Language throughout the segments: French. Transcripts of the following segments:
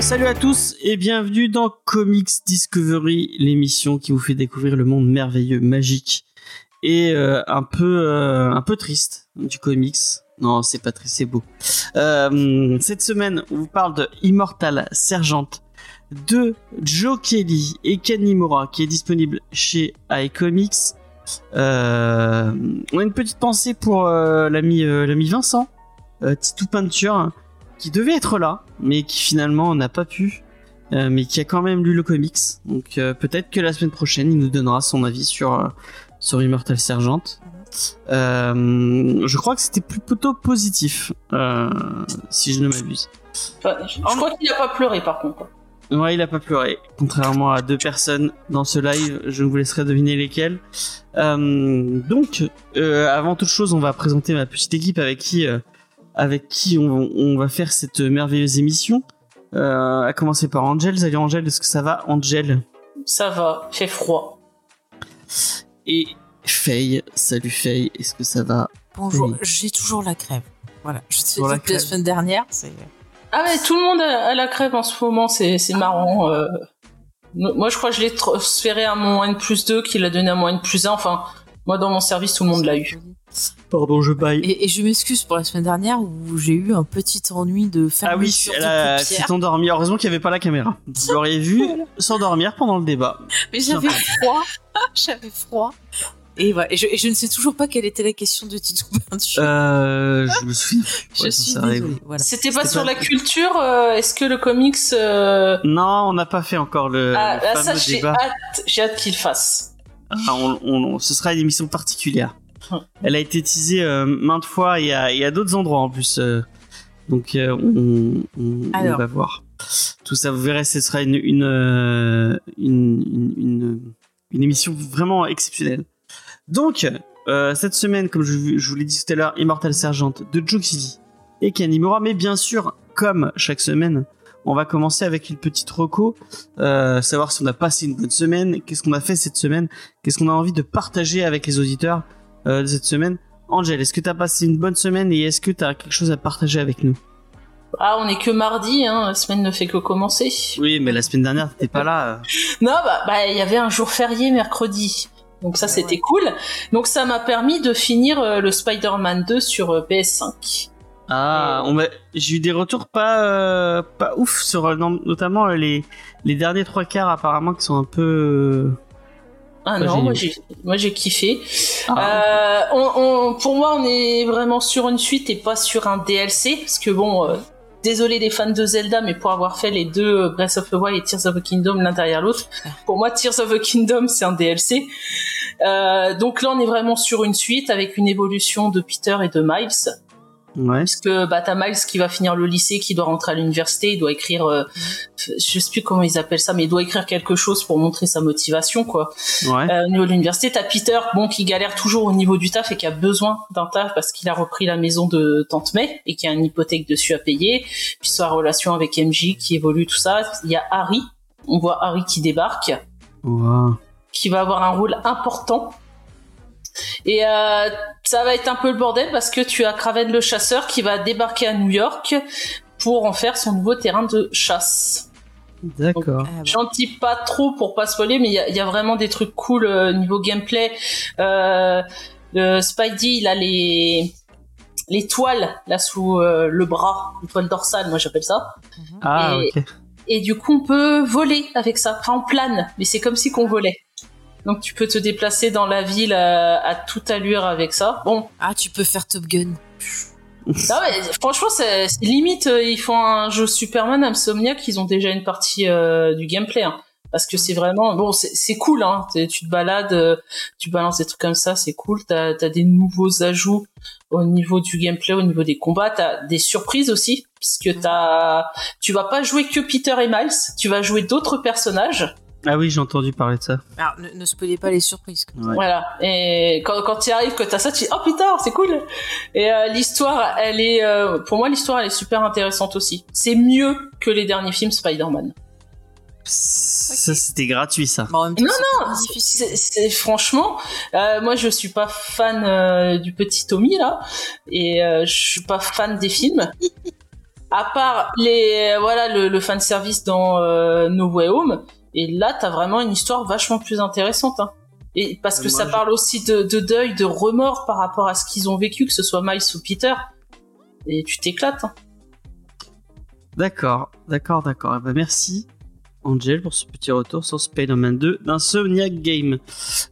Salut à tous et bienvenue dans Comics Discovery, l'émission qui vous fait découvrir le monde merveilleux, magique et euh, un peu euh, un peu triste du comics. Non, c'est pas triste, c'est beau. Euh, cette semaine, on vous parle de Immortal Sergeant de Joe Kelly et Ken Nimura qui est disponible chez iComics. Euh, on a une petite pensée pour euh, l'ami l'ami Vincent, Titou Peinture, qui devait être là, mais qui finalement n'a pas pu, mais qui a quand même lu le comics. Donc peut-être que la semaine prochaine, il nous donnera son avis sur sur Immortal Sergeant. Euh, je crois que c'était plutôt positif, euh, si je ne m'abuse. Enfin, je, je crois qu'il a pas pleuré par contre. Ouais, il a pas pleuré. Contrairement à deux personnes dans ce live, je vous laisserai deviner lesquelles. Euh, donc, avant toute chose, on va présenter ma petite équipe avec qui, avec qui on, on va faire cette merveilleuse émission. À commencer par Angel. Salut Angel, est-ce que ça va, Angel? Ça va, fait froid. Et Faye, salut Faye, est-ce que ça va Bonjour, Oui. j'ai toujours la crève. Voilà, je te Toujours la dit semaine dernière. Ah mais tout le monde a, la crève en ce moment, c'est c'est marrant. euh. Moi je crois que je l'ai transféré à mon N plus 2 qui l'a donné à mon N plus 1. Enfin, moi dans mon service tout le monde l'a eu. Pardon, je baille. Et, et je m'excuse pour la semaine dernière où j'ai eu un petit ennui de Ah oui, fermeture elle a- s'est endormie. Heureusement qu'il n'y avait pas la caméra. Vous l'auriez vu s'endormir pendant le débat. Mais j'avais froid, j'avais froid. Et voilà, et je, et je ne sais toujours pas quelle était la question de Titou Peinture. Euh, je me souviens. je ouais, suis. Voilà. C'était pas sur pas- la culture, euh, est-ce que le comics... euh, Non, on n'a pas fait encore le, Ah, le là ça fameux j'ai débat. hâte, j'ai hâte qu'il fasse. Ah, on- on- ce sera une émission particulière. Hum. Elle a été teasée euh, maintes fois et à, et à d'autres endroits en plus. euh, donc euh, on, on- on Alors. va voir. Tout ça, vous verrez, ce sera une une, une, une, une- une émission vraiment exceptionnelle. Donc, euh, cette semaine, comme je, je vous l'ai dit tout à l'heure, Immortal Sergeant de Kelly et Kanimura. Mais bien sûr, comme chaque semaine, on va commencer avec une petite reco, euh, savoir si on a passé une bonne semaine, qu'est-ce qu'on a fait cette semaine, qu'est-ce qu'on a envie de partager avec les auditeurs euh, de cette semaine. Angèle, est-ce que tu as passé une bonne semaine et est-ce que tu as quelque chose à partager avec nous? Ah on est que mardi, hein, la semaine ne fait que commencer. Oui, mais la semaine dernière, t'étais pas là. Non, bah, bah, il y avait un jour férié mercredi. Donc ça, c'était cool. Donc ça m'a permis de finir euh, le Spider-Man 2 sur euh, PS5. Ah, on m'a- j'ai eu des retours pas euh, pas ouf sur euh, notamment euh, les les derniers trois quarts apparemment qui sont un peu euh, Ah non, moi j'ai, moi j'ai kiffé. Ah. Euh, on, on- pour moi, on est vraiment sur une suite et pas sur un DLC, parce que bon, euh, désolé les fans de Zelda, mais pour avoir fait les deux euh, Breath of the Wild et Tears of the Kingdom l'un derrière l'autre, pour moi Tears of the Kingdom c'est un DLC. Euh, donc là, on est vraiment sur une suite avec une évolution de Peter et de Miles. Ouais. puisque bah, t'as Miles qui va finir le lycée, qui doit rentrer à l'université, il doit écrire, euh, je sais plus comment ils appellent ça, mais il doit écrire quelque chose pour montrer sa motivation, quoi. Ouais. Euh, au niveau de l'université, t'as Peter, bon, qui galère toujours au niveau du taf et qui a besoin d'un taf parce qu'il a repris la maison de Tante May et qui a une hypothèque dessus à payer. Puis sa relation avec MJ qui évolue, tout ça. Il y a Harry, on voit Harry qui débarque Wow. qui va avoir un rôle important. Et euh, ça va être un peu le bordel parce que tu as Kraven le chasseur qui va débarquer à New York pour en faire son nouveau terrain de chasse. D'accord. Ah, bah. J'en dis pas trop pour pas spoiler, mais il y a, il y a vraiment des trucs cool euh, niveau gameplay. Euh, le Spidey, il a les les toiles là sous euh, le bras, les toiles dorsales, moi j'appelle ça. Ah Et- ok. Et du coup, on peut voler avec ça. Enfin, on plane, mais c'est comme si qu'on volait. Donc, tu peux te déplacer dans la ville à, à toute allure avec ça. Bon, Ah, tu peux faire Top Gun. non, mais franchement, c'est limite, euh, ils font un jeu Superman Insomniac, ils ont déjà une partie euh, du gameplay. hein. parce que c'est vraiment bon, c'est cool. Hein, tu te balades, euh, tu balances des trucs comme ça, c'est cool. T'as as des nouveaux ajouts au niveau du gameplay, au niveau des combats. T'as des surprises aussi, puisque t'as, tu vas pas jouer que Peter et Miles, tu vas jouer d'autres personnages. Ah oui, j'ai entendu parler de ça. Alors, ne, ne spoilez pas les surprises. Ouais. Voilà. Et quand, quand tu arrives, que t'as ça, tu dis, oh putain, c'est cool. Et euh, l'histoire, elle est, euh, pour moi, l'histoire, elle est super intéressante aussi. C'est mieux que les derniers films Spider-Man. Ça, c'était gratuit, ça. Temps, Non, c'est franchement, euh, moi, je suis pas fan euh, du petit Tommy là, et euh, je suis pas fan des films. À part les, voilà, le, le fan service dans euh, No Way Home. Et là, t'as vraiment une histoire vachement plus intéressante. Hein. Et parce que Moi, ça je- parle aussi de, de deuil, de remords par rapport à ce qu'ils ont vécu, que ce soit Miles ou Peter. Et tu t'éclates. hein. D'accord, d'accord, d'accord. Eh ben, merci, Angel, pour ce petit retour sur Spider-Man 2 d'Insomniac Game.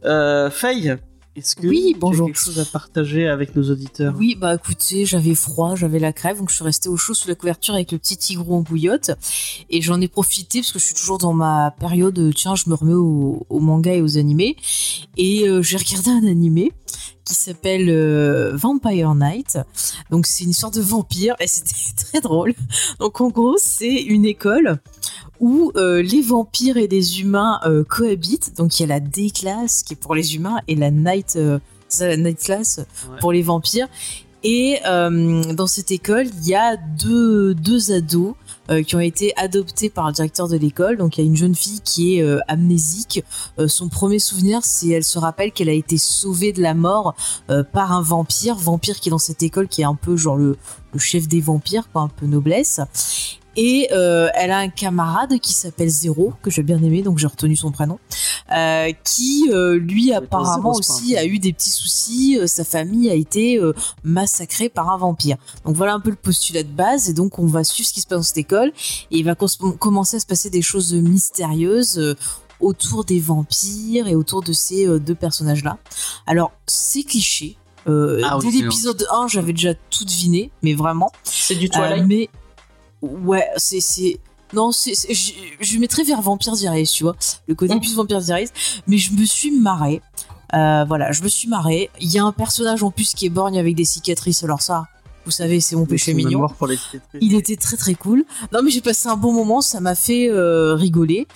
Euh, Faye, est-ce que Oui, tu bonjour. as quelque chose à partager avec nos auditeurs Oui, bah écoutez, j'avais froid, j'avais la crève, donc je suis restée au chaud sous la couverture avec le petit tigrou en bouillotte. Et j'en ai profité parce que je suis toujours dans ma période, euh, tiens, je me remets au, au manga et aux animés. Et euh, j'ai regardé un animé qui s'appelle euh, Vampire Night. Donc c'est une histoire de vampire et c'était très drôle. Donc en gros, c'est une école où euh, les vampires et les humains euh, cohabitent. Donc il y a la D-class qui est pour les humains et la Night, euh, ça, la Night class Ouais. pour les vampires. Et euh, dans cette école, il y a deux, deux ados euh, qui ont été adoptés par le directeur de l'école. Donc il y a une jeune fille qui est euh, amnésique. Euh, son premier souvenir, c'est elle se rappelle qu'elle a été sauvée de la mort euh, par un vampire, vampire qui est dans cette école, qui est un peu genre le, le chef des vampires, quoi, un peu noblesse. Et euh, elle a un camarade qui s'appelle Zéro, que j'ai bien aimé, donc j'ai retenu son prénom, euh, qui euh, lui apparemment aussi a eu des petits soucis. euh, sa famille a été euh, massacrée par un vampire. Donc voilà un peu le postulat de base, et donc on va suivre ce qui se passe dans cette école, et il va commencer à se passer des choses mystérieuses. euh, autour des vampires et autour de ces euh, deux personnages-là. Alors, c'est cliché. Euh, Ah dès l'épisode 1, j'avais déjà tout deviné, mais vraiment. C'est du Euh, Twilight. mais ouais, c'est c'est non, c'est je, je mettrais vers Vampire Diaries, tu vois, le côté Mm. plus Vampire Diaries, mais je me suis marrée. Euh, voilà, je me suis marrée. Il y a un personnage en plus qui est borgne avec des cicatrices. Alors ça, vous savez, c'est mon péché mignon. pour les. Il était très très cool. Non mais j'ai passé un bon moment, ça m'a fait euh, rigoler.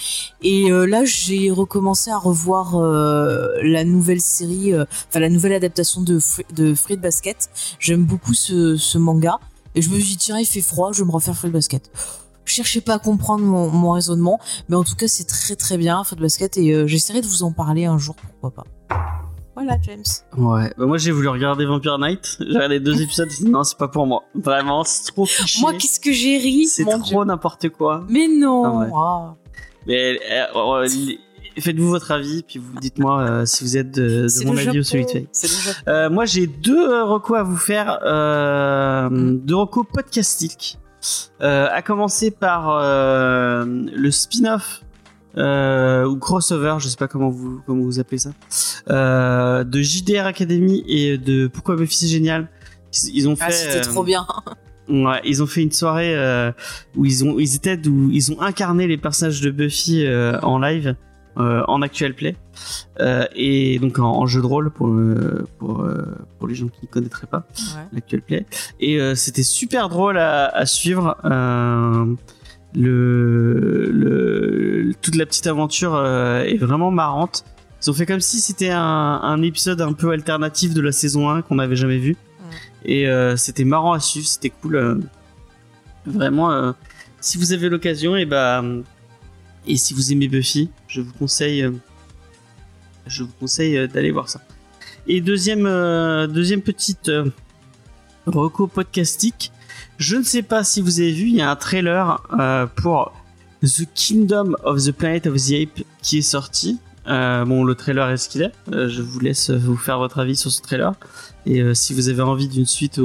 Et euh, là j'ai recommencé à revoir euh, la nouvelle série, enfin la nouvelle adaptation de, Fr- de Fruit Basket. J'aime beaucoup ce, ce manga. Et je me suis dit tiens il fait froid, je vais me refaire Fruit Basket. Je cherchais pas à comprendre mon, mon raisonnement, mais en tout cas c'est très très bien Fruit Basket et euh, j'essaierai de vous en parler un jour, pourquoi pas. Voilà James. Ouais, bah, moi j'ai voulu regarder Vampire Night. J'ai regardé deux épisodes. j'ai dit, non, c'est pas pour moi. Vraiment, c'est trop cliché. Moi qu'est-ce que j'ai ri, c'est trop n'importe quoi. Mais non. Ah ouais. Ah. Mais euh, euh, faites-vous votre avis, puis vous dites-moi euh, si vous êtes de, de mon avis ou celui de. Euh, moi, j'ai deux euh, recos à vous faire, euh, deux recos podcastiques. À commencer par le spin-off ou crossover, je sais pas comment vous comment vous appelez ça, de JDR Academy et de Pourquoi Buffy c'est génial. Ils, ils ont fait. Ah, c'était euh, trop bien. Ouais, ils ont fait une soirée euh, où ils ont ils étaient où ils ont incarné les personnages de Buffy euh, en live en actual play euh, et donc en, en jeu de rôle pour euh, pour euh, pour les gens qui ne connaîtraient pas Ouais. l'actual play et euh, c'était super drôle à, à suivre euh, le, le toute la petite aventure euh, est vraiment marrante ils ont fait comme si c'était un, un épisode un peu alternatif de la saison 1 qu'on n'avait jamais vu et euh, c'était marrant à suivre, c'était cool. euh. vraiment, euh, si vous avez l'occasion, et bah, euh, et si vous aimez Buffy, je vous conseille, euh, je vous conseille euh, d'aller voir ça. Et deuxième, euh, deuxième petite euh, reco podcastique. Je ne sais pas si vous avez vu, il y a un trailer pour The Kingdom of the Planet of the Ape qui est sorti. Bon, le trailer est ce qu'il est. Je vous laisse vous faire votre avis sur ce trailer. Et si vous avez envie d'une suite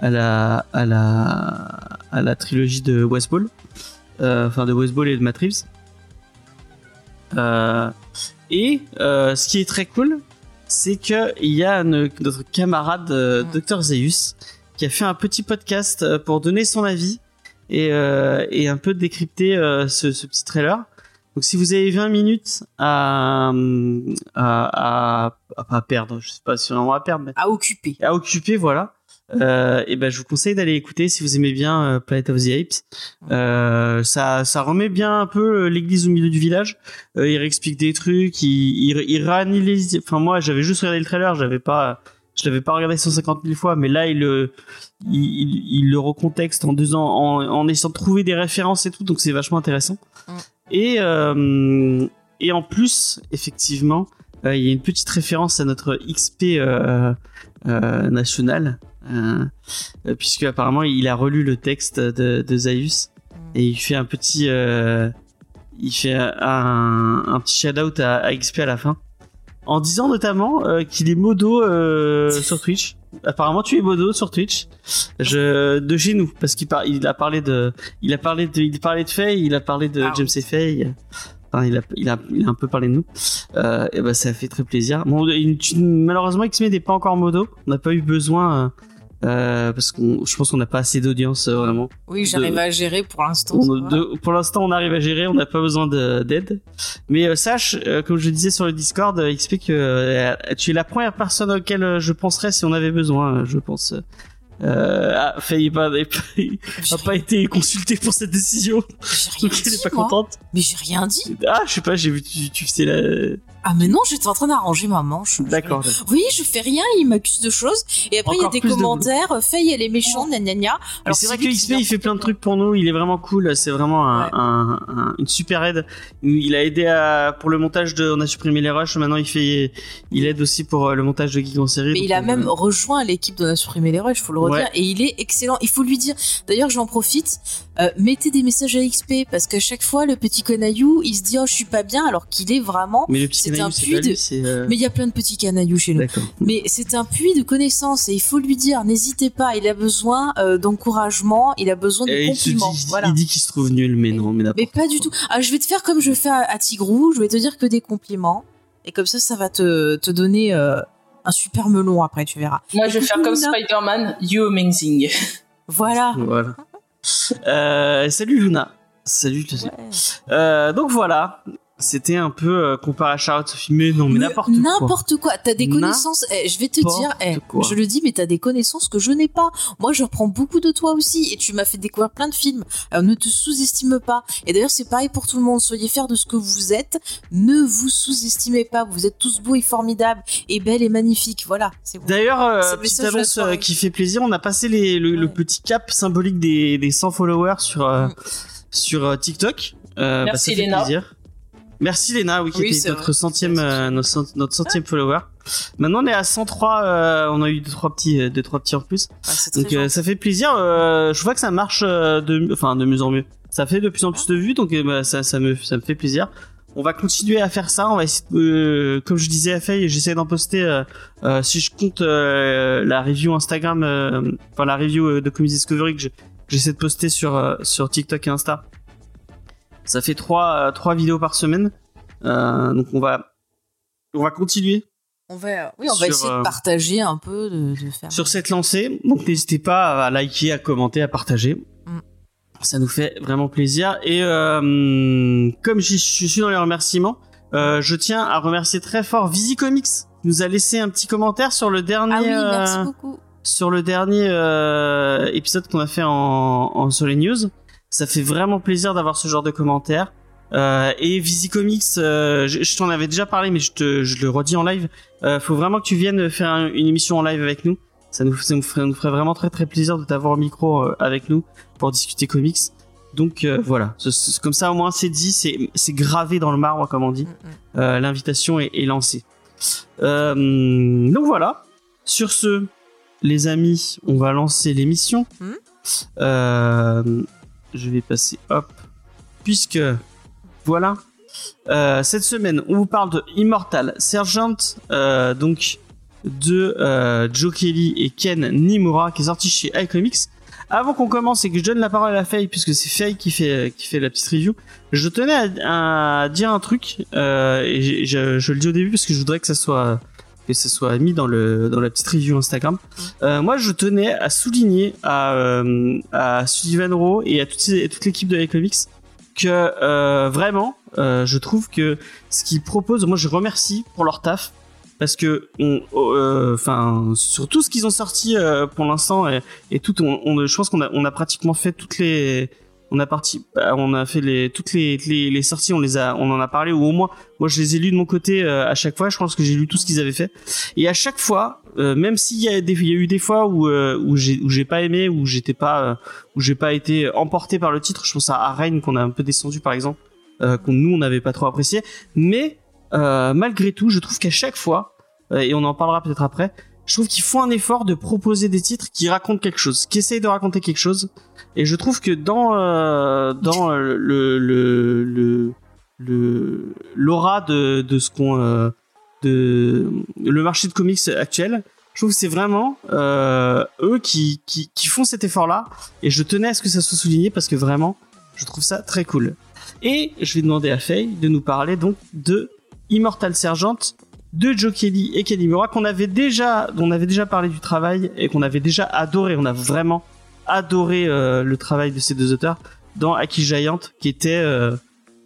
à, la, à, la, trilogie de euh, enfin de Westball et de Matt Reeves. Euh, et euh, ce qui est très cool, c'est que il y a une- notre camarade euh, Mm. Dr Zeus qui a fait un petit podcast euh, pour donner son avis et, euh, et un peu décrypter euh, ce, ce petit trailer. Donc si vous avez 20 minutes à, à, à, à pas perdre, je sais pas si on va perdre, mais À occuper. à occuper, voilà. Euh, et ben je vous conseille d'aller écouter si vous aimez bien euh, Planet of the Apes. Euh, ça ça remet bien un peu l'église au milieu du village. Euh, il réexplique des trucs, il il, il réanalyse. Enfin moi j'avais juste regardé le trailer, j'avais pas je l'avais pas regardé 150 000 fois, mais là il le il, il, le recontexte en deux ans en, en essayant de trouver des références et tout, donc c'est vachement intéressant. Mm. Et euh, et en plus effectivement euh, il y a une petite référence à notre XP euh, euh, national, euh, euh, puisque apparemment il a relu le texte de, de Zaius et il fait un petit, euh, il fait un, un petit shout out à, à XP à la fin, en disant notamment euh, qu'il est modo euh, sur Twitch. Apparemment, tu es modo sur Twitch, je, de chez nous, parce qu'il par, il a parlé de, il a parlé de, il parlait de Faye, il a parlé de Ah James et Faye. Enfin, il a, il a, il a un peu parlé de nous. Euh, et ben, ça fait très plaisir. Bon, il- tu- malheureusement, X-Men n'est pas encore modo. On n'a pas eu besoin, euh, parce qu'on, je pense qu'on n'a pas assez d'audience euh, vraiment. Oui, j'arrive à gérer pour l'instant. De- pour l'instant, on arrive à gérer, on n'a pas besoin de- d'aide. Mais euh, sache, comme je disais sur le Discord, XP que tu es la première personne auquel je penserais si on avait besoin, je pense. Euh, ah, Faye pas, n'a pas, été consultée pour cette décision, J'ai rien donc elle dit, est pas contente. Mais j'ai rien dit. Ah, je sais pas, j'ai vu tu, tu faisais la. Ah mais non, j'étais en train d'arranger ma manche. D'accord. Oui, je fais rien, il m'accuse de choses. Et après, il y a des plus de commentaires, euh, Faye, elle est méchante, gna gna gna. Mais Alors, c'est vrai que XP il fait plein de trucs pour nous, il est vraiment cool, c'est vraiment un, Ouais. un- un- une super aide. Il a aidé à, pour le montage de On a supprimé les rushs, maintenant il fait, il aide aussi pour euh, le montage de Geek en série. Mais il a euh, même rejoint l'équipe de la supprimer les rushs, faut le redire, Ouais. et il est excellent. Il faut lui dire. D'ailleurs, j'en profite. Euh, mettez des messages à XP parce qu'à chaque fois, le petit conaillou, il se dit oh je suis pas bien, alors qu'il est vraiment. Mais le petit c'est canaillou, un puits de- euh, Mais il y a plein de petits canailloux chez nous. Mais c'est un puits de connaissances et il faut lui dire n'hésitez pas. Il a besoin euh, d'encouragement, il a besoin de Et il dit, compliments. voilà. il dit qu'il se trouve nul, mais non, mais Mais pas du tout. Ah, je vais te faire comme je fais à, à Tigrou, je vais te dire que des compliments. Et comme ça, ça va te, te donner euh, un super melon après, tu verras. Moi, je vais faire comme. Spider-Man, You Amazing. Voilà. Voilà. Euh, salut Luna. Salut. Luna. Euh, donc voilà. C'était un peu euh, comparé à Charlotte Sophie, mais non, mais n'importe quoi. N'importe quoi. T'as des connaissances. eh, je vais te dire, eh, je le dis, mais t'as des connaissances que je n'ai pas. Moi, je reprends beaucoup de toi aussi, et tu m'as fait découvrir plein de films. Alors, ne te sous-estime pas. Et d'ailleurs, c'est pareil pour tout le monde. Soyez fiers de ce que vous êtes. Ne vous sous-estimez pas. Vous êtes tous beaux et formidables, et belles et magnifiques. Voilà. C'est bon. D'ailleurs, euh, petite annonce euh, qui fait plaisir, on a passé les, le, petit cap symbolique des, des 100 followers sur, euh, Mm. sur euh, TikTok. Euh, Merci, ça fait Léna. plaisir. Merci Léna, oui, qui Oui, était c'est notre vrai. centième, euh, notre, cent- notre centième follower. Maintenant, on est à 103. euh, on a eu deux trois petits, euh, deux trois petits en plus. Très Donc euh, ça fait plaisir. euh, je vois que ça marche euh, de, enfin de mieux en mieux. Ça fait de plus en plus de vues, donc bah, ça, ça me, ça me fait plaisir. On va continuer à faire ça. On va essayer, de- euh, comme je disais à Faye, j'essaie d'en poster. si je compte euh, la review Instagram, euh, enfin la review de Comics Discovery que je- que j'essaie de poster sur euh, sur TikTok et Insta. Ça fait trois euh, trois vidéos par semaine. Euh, donc on va on va continuer On va, oui, on va sur, essayer euh, de partager un peu, de, de faire. sur cette lancée. Donc n'hésitez pas à liker, à commenter, à partager. Mm. Ça nous fait vraiment plaisir. Et euh, comme je suis dans les remerciements, euh, je tiens à remercier très fort Visi Comics. qui nous a laissé un petit commentaire sur le dernier Ah oui, merci euh, beaucoup. sur le dernier euh, épisode qu'on a fait en, en sur les news. Ça fait vraiment plaisir d'avoir ce genre de commentaires. Euh, et Visi Comics, euh, je, je t'en avais déjà parlé, mais je, te, je le redis en live. Euh, faut vraiment que tu viennes faire un- une émission en live avec nous. Ça nous, ça nous, ferait, nous ferait vraiment très très plaisir de t'avoir au micro euh, avec nous pour discuter comics. Donc voilà, comme ça au moins c'est dit, c'est gravé dans le marbre comme on dit. Mm, mm. L'invitation est, est lancée. Donc voilà. Sur ce, les amis, on va lancer l'émission. Hmm. Euh, je vais passer hop, puisque voilà. Euh, cette semaine, on vous parle de Immortal Sergeant, euh, donc de euh, Joe Kelly et Ken Nimura, qui est sorti chez iComics. Avant qu'on commence et que je donne la parole à Faye, puisque c'est Faye qui fait la petite review, je tenais à, dire un truc et je le dis au début parce que je voudrais que ça soit que ça soit mis dans le dans la petite review Instagram. Euh, moi, je tenais à souligner à euh, à Sullivan Rowe et à toute, toute l'équipe de iComics que euh, vraiment, euh, je trouve que ce qu'ils proposent, moi, je remercie pour leur taf parce que on, enfin sur tout ce qu'ils ont sorti pour l'instant et, et tout, on, on- je pense qu'on a, on a pratiquement fait toutes les, on a parti, bah, on a fait les toutes les, les, les sorties, on les a, on en a parlé ou au moins, moi je les ai lus de mon côté euh, à chaque fois. Je pense que j'ai lu tout ce qu'ils avaient fait et à chaque fois, euh, même s'il y y a eu des fois où euh, où j'ai pas aimé, où j'étais pas, euh, où j'ai pas été emporté par le titre. Je pense à Arraign qu'on a un peu descendu par exemple, euh, qu'on nous on n'avait pas trop apprécié, mais euh, malgré tout, je trouve qu'à chaque fois, et on en parlera peut-être après, je trouve qu'ils font un effort de proposer des titres qui racontent quelque chose, qui essayent de raconter quelque chose. Et je trouve que dans euh, dans euh, le le le l'aura de de ce qu'on euh, de le marché de comics actuel, je trouve que c'est vraiment eux qui, qui qui font cet effort-là. Et je tenais à ce que ça soit souligné parce que vraiment, je trouve ça très cool. Et je vais demander à Faye de nous parler donc de Immortal Sergeant de Joe Kelly et Kenny Mura qu'on avait déjà on avait déjà parlé du travail et qu'on avait déjà adoré on a vraiment adoré euh, le travail de ces deux auteurs dans Aki Giant qui était euh,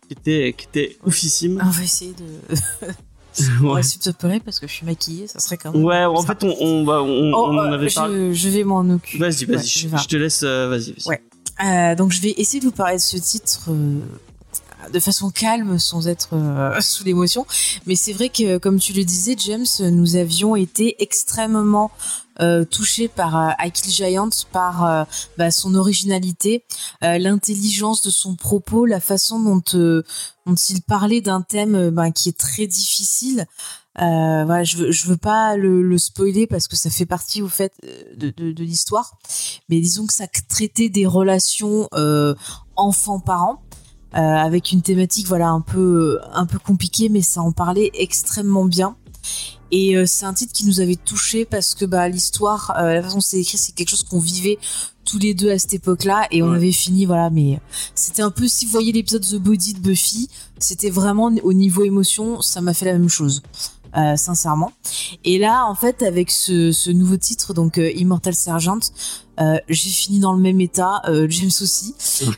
qui était qui était oufissime On va essayer de. On va essayer de se pleurer parce que je suis maquillée, ça serait quand même. ouais en ça. fait on on, on, Oh, on en euh, avait je, parlé je vais m'en occuper. vas-y vas-y Ouais, je, je te laisse euh, vas-y vas-y. Ouais. Euh, donc je vais essayer de vous parler de ce titre de façon calme, sans être euh, sous l'émotion. Mais c'est vrai que, comme tu le disais, James, nous avions été extrêmement euh, touchés par euh, Giant, par euh, bah, son originalité, l'intelligence de son propos, la façon dont, dont il parlait d'un thème bah, qui est très difficile. Voilà, je veux, je veux pas le, le spoiler parce que ça fait partie au fait de l'histoire mais disons que ça traitait des relations euh, enfants-parents euh, avec une thématique voilà un peu un peu compliquée mais ça en parlait extrêmement bien. Et euh, c'est un titre qui nous avait touché parce que bah l'histoire euh, la façon dont c'est écrit c'est quelque chose qu'on vivait tous les deux à cette époque-là. Et on Ouais. avait fini voilà mais c'était un peu si vous voyez l'épisode The Body de Buffy c'était vraiment au niveau émotion ça m'a fait la même chose euh, sincèrement et là en fait avec ce, ce nouveau titre donc euh, Immortal Sergeant euh, j'ai fini dans le même état, euh, James aussi.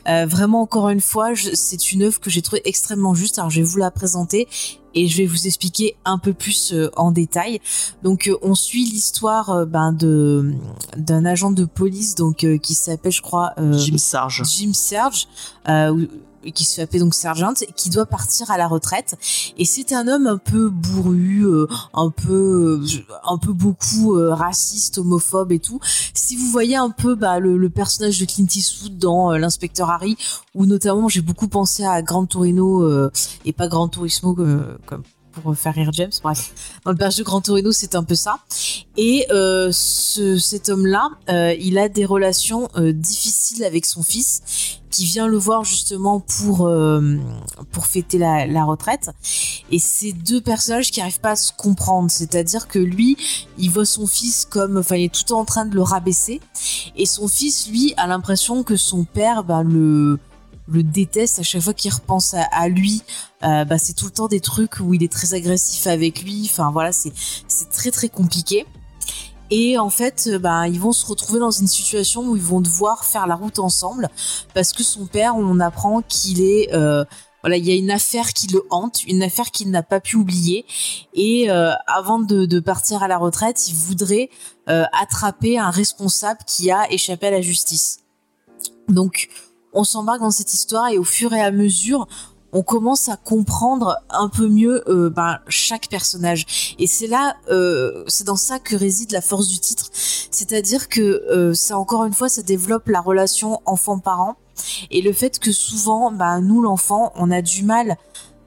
Euh, vraiment, encore une fois, c'est une œuvre que j'ai trouvée extrêmement juste. Alors, je vais vous la présenter et je vais vous expliquer un peu plus en détail. Donc, on suit l'histoire ben, de d'un agent de police donc qui s'appelle, je crois, Jim Sarge Jim Serge, ou- qui se fait donc Sergeant, qui doit partir à la retraite. Et c'est un homme un peu bourru, euh, un peu, euh, un peu beaucoup euh, raciste, homophobe et tout. Si vous voyez un peu bah, le, personnage de Clint Eastwood dans l'inspecteur Harry, où notamment j'ai beaucoup pensé à Grand Torino et pas Grand Turismo comme pour faire rire James. Bref, dans le personnage de Grand Torino, c'est un peu ça. Et euh, ce, cet homme-là, euh, il a des relations euh, difficiles avec son fils, qui vient le voir justement pour euh, pour fêter la, retraite. Et c'est deux personnages qui arrivent pas à se comprendre, c'est-à-dire que lui, il voit son fils comme, enfin, il est tout en train de le rabaisser, et son fils, lui, a l'impression que son père, ben, le le déteste à chaque fois qu'il repense à, lui. Euh, bah, c'est tout le temps des trucs où il est très agressif avec lui. Enfin voilà, c'est c'est très très compliqué. Et en fait, euh, bah, ils vont se retrouver dans une situation où ils vont devoir faire la route ensemble parce que son père, on apprend qu'il est euh, voilà, il y a une affaire qui le hante, une affaire qu'il n'a pas pu oublier. Et euh, avant de, de partir à la retraite, il voudrait euh, attraper un responsable qui a échappé à la justice. Donc, on s'embarque dans cette histoire et au fur et à mesure, on commence à comprendre un peu mieux euh, ben, chaque personnage. Et c'est là, euh, c'est dans ça que réside la force du titre. C'est-à-dire que euh, encore une fois, ça développe la relation enfant-parent et le fait que souvent, ben, nous, l'enfant, on a du mal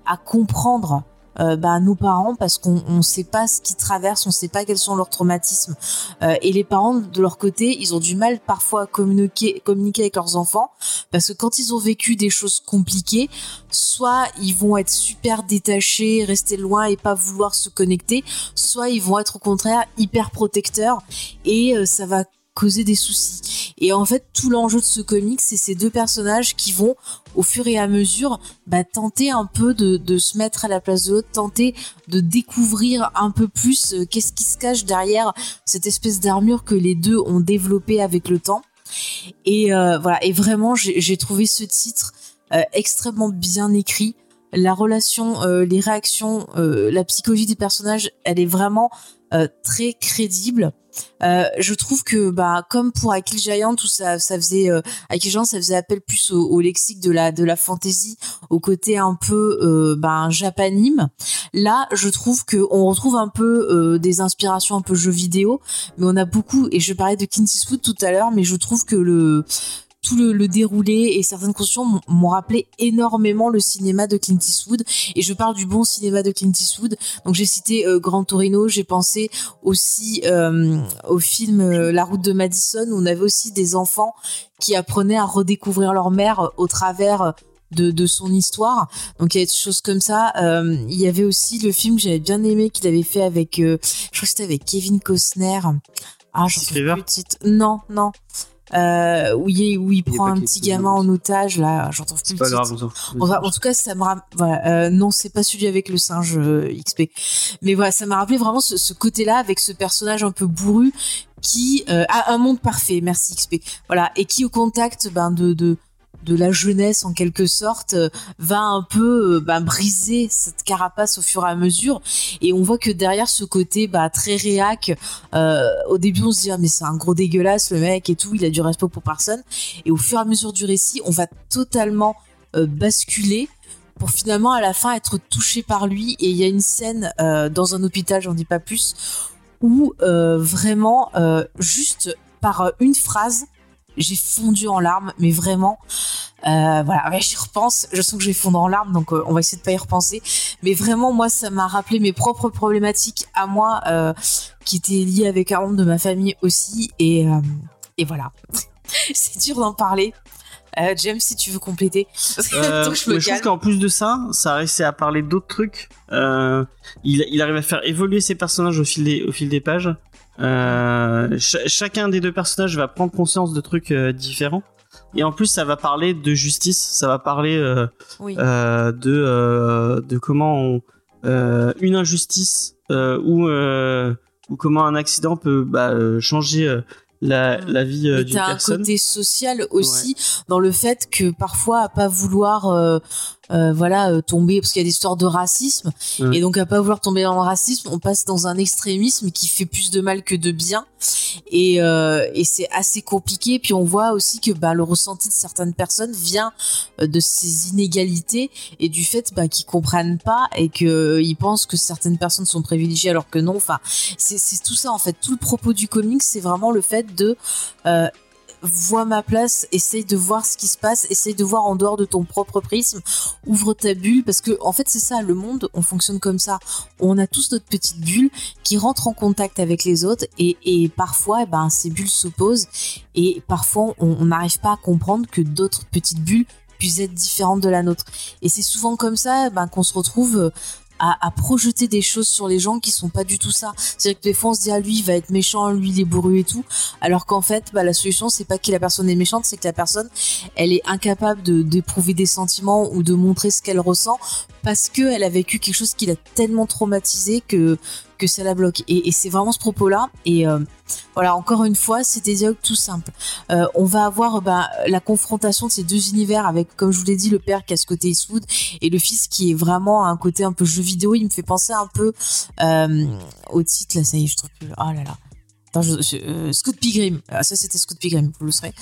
à comprendre euh, ben, nos parents parce qu'on ne sait pas ce qu'ils traversent, on ne sait pas quels sont leurs traumatismes. Euh, et les parents, de leur côté, ils ont du mal parfois à communiquer, communiquer avec leurs enfants parce que quand ils ont vécu des choses compliquées, soit ils vont être super détachés, rester loin et pas vouloir se connecter, soit ils vont être au contraire hyper protecteurs et euh, ça va causer des soucis. Et en fait, tout l'enjeu de ce comic, c'est ces deux personnages qui vont, au fur et à mesure, bah, tenter un peu de, se mettre à la place de l'autre, tenter de découvrir un peu plus euh, qu'est-ce qui se cache derrière cette espèce d'armure que les deux ont développée avec le temps. Et euh, voilà, et vraiment, j'ai trouvé ce titre euh, extrêmement bien écrit. la relation, euh, les réactions, euh, la psychologie des personnages, elle est vraiment très crédible. Euh, je trouve que bah comme pour Akil Giant où ça ça faisait euh, Akil Giant ça faisait appel plus au, au, lexique de la de la fantasy au côté un peu euh, bah, japanime. Là je trouve que on retrouve un peu euh, des inspirations un peu jeux vidéo mais on a beaucoup et je parlais de Clint tout à l'heure mais je trouve que le tout le, le, déroulé et certaines constructions m'ont rappelé énormément le cinéma de Clint Eastwood et je parle du bon cinéma de Clint Eastwood donc j'ai cité euh, Grand Torino j'ai pensé aussi euh, au film euh, La route de Madison où on avait aussi des enfants qui apprenaient à redécouvrir leur mère au travers de, de, son histoire. Donc il y a des choses comme ça. Euh, il y avait aussi le film que j'avais bien aimé qu'il avait fait avec, euh, je crois que c'était avec Kevin Costner. Ah, je titre. Non, non euh, où il, où il, il prend un petit gamin en otage là j'entends plus c'est pas grave on en tout cas ça me voilà, euh, non c'est pas celui avec le singe euh, XP mais voilà ça m'a rappelé vraiment ce, ce côté là avec ce personnage un peu bourru qui euh, a un monde parfait. Merci XP voilà et qui au contact ben de, de de la jeunesse en quelque sorte euh, va un peu euh, bah, briser cette carapace au fur et à mesure. Et on voit que derrière ce côté bah, très réac euh, au début on se dit ah, mais c'est un gros dégueulasse le mec et tout il a du respect pour personne. Et au fur et à mesure du récit on va totalement basculer pour finalement à la fin être touché par lui. Et il y a une scène dans un hôpital j'en dis pas plus où vraiment juste par une phrase j'ai fondu en larmes, mais vraiment, euh, voilà, ouais, j'y repense, je sens que je vais fondre en larmes, donc euh, on va essayer de pas y repenser, mais vraiment, moi, ça m'a rappelé mes propres problématiques à moi, euh, qui étaient liées avec un membre de ma famille aussi, et, euh, et voilà. C'est dur d'en parler. Euh, James, si tu veux compléter. Euh, je, me je trouve qu'en plus de ça, ça a réussi à parler d'autres trucs. Euh, il, il, arrive à faire évoluer ses personnages au fil des, au fil des pages. Euh, ch chacun des deux personnages va prendre conscience de trucs euh, différents. Et en plus, ça va parler de justice, ça va parler euh, oui. euh, de, euh, de comment on, une injustice ou, ou comment un accident peut bah, changer la, la vie euh, d'une personne. un côté social aussi ouais. dans le fait que parfois à pas vouloir euh, euh, voilà tomber parce qu'il y a des histoires de racisme. Ouais. et donc à pas vouloir tomber dans le racisme on passe dans un extrémisme qui fait plus de mal que de bien. Et, euh, et c'est assez compliqué. Puis on voit aussi que bah, le ressenti de certaines personnes vient euh, de ces inégalités et du fait bah, qu'ils comprennent pas et que ils pensent que certaines personnes sont privilégiées alors que non. Enfin c'est tout ça en fait. Tout le propos du comics c'est vraiment le fait de euh, vois ma place, essaye de voir ce qui se passe, essaye de voir en dehors de ton propre prisme, ouvre ta bulle, parce que en fait c'est ça, le monde, on fonctionne comme ça. On a tous notre petite bulle qui rentre en contact avec les autres et, parfois eh ben, ces bulles s'opposent et parfois on n'arrive pas à comprendre que d'autres petites bulles puissent être différentes de la nôtre. Et c'est souvent comme ça ben, qu'on se retrouve à, projeter des choses sur les gens qui sont pas du tout ça. C'est-à-dire que des fois on se dit ah lui il va être méchant, lui il est bourru et tout, alors qu'en fait bah, la solution c'est pas que la personne est méchante, c'est que la personne elle est incapable d'éprouver des sentiments ou de montrer ce qu'elle ressent parce que elle a vécu quelque chose qui l'a tellement traumatisé que que ça la bloque. Et, c'est vraiment ce propos-là. Et euh, voilà, encore une fois, c'est des dialogues tout simples. Euh, on va avoir bah, la confrontation de ces deux univers avec, comme je vous l'ai dit, le père qui a ce côté Eastwood et le fils qui est vraiment un côté un peu jeu vidéo. Il me fait penser un peu euh, au titre, là, ça y est, je trouve plus. Oh là là. Euh, Scott Pilgrim. Ah, ça, c'était Scott Pilgrim, vous le saurez.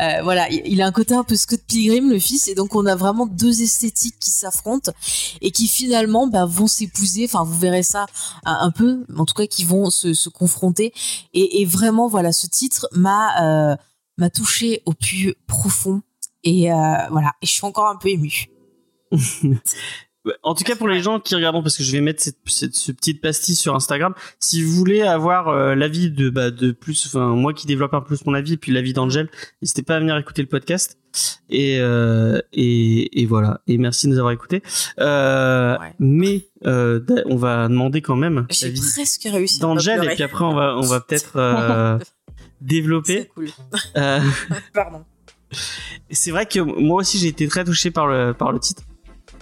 Euh, voilà, il, a un côté un peu Scott Pilgrim, le fils, et donc on a vraiment deux esthétiques qui s'affrontent et qui finalement bah, vont s'épouser. Enfin, vous verrez ça un, peu, en tout cas, qui vont se, confronter. Et, vraiment, voilà, ce titre m'a euh, touché au plus profond. Et voilà, et je suis encore un peu émue. En tout cas, pour les gens qui regardent, parce que je vais mettre cette, cette, cette petite pastille sur Instagram, si vous voulez avoir euh, l'avis de, bah, de plus, enfin, moi qui développe un peu plus mon avis, et puis l'avis d'Angel, n'hésitez pas à venir écouter le podcast. Et, euh, et, et, voilà. Et merci de nous avoir écoutés. Euh, ouais. Mais euh, on va demander quand même J'ai presque réussi d'Angel, et puis après, on va, on va peut-être euh, développer. C'est cool. Euh, Pardon. C'est vrai que moi aussi, j'ai été très touché par le, par le titre.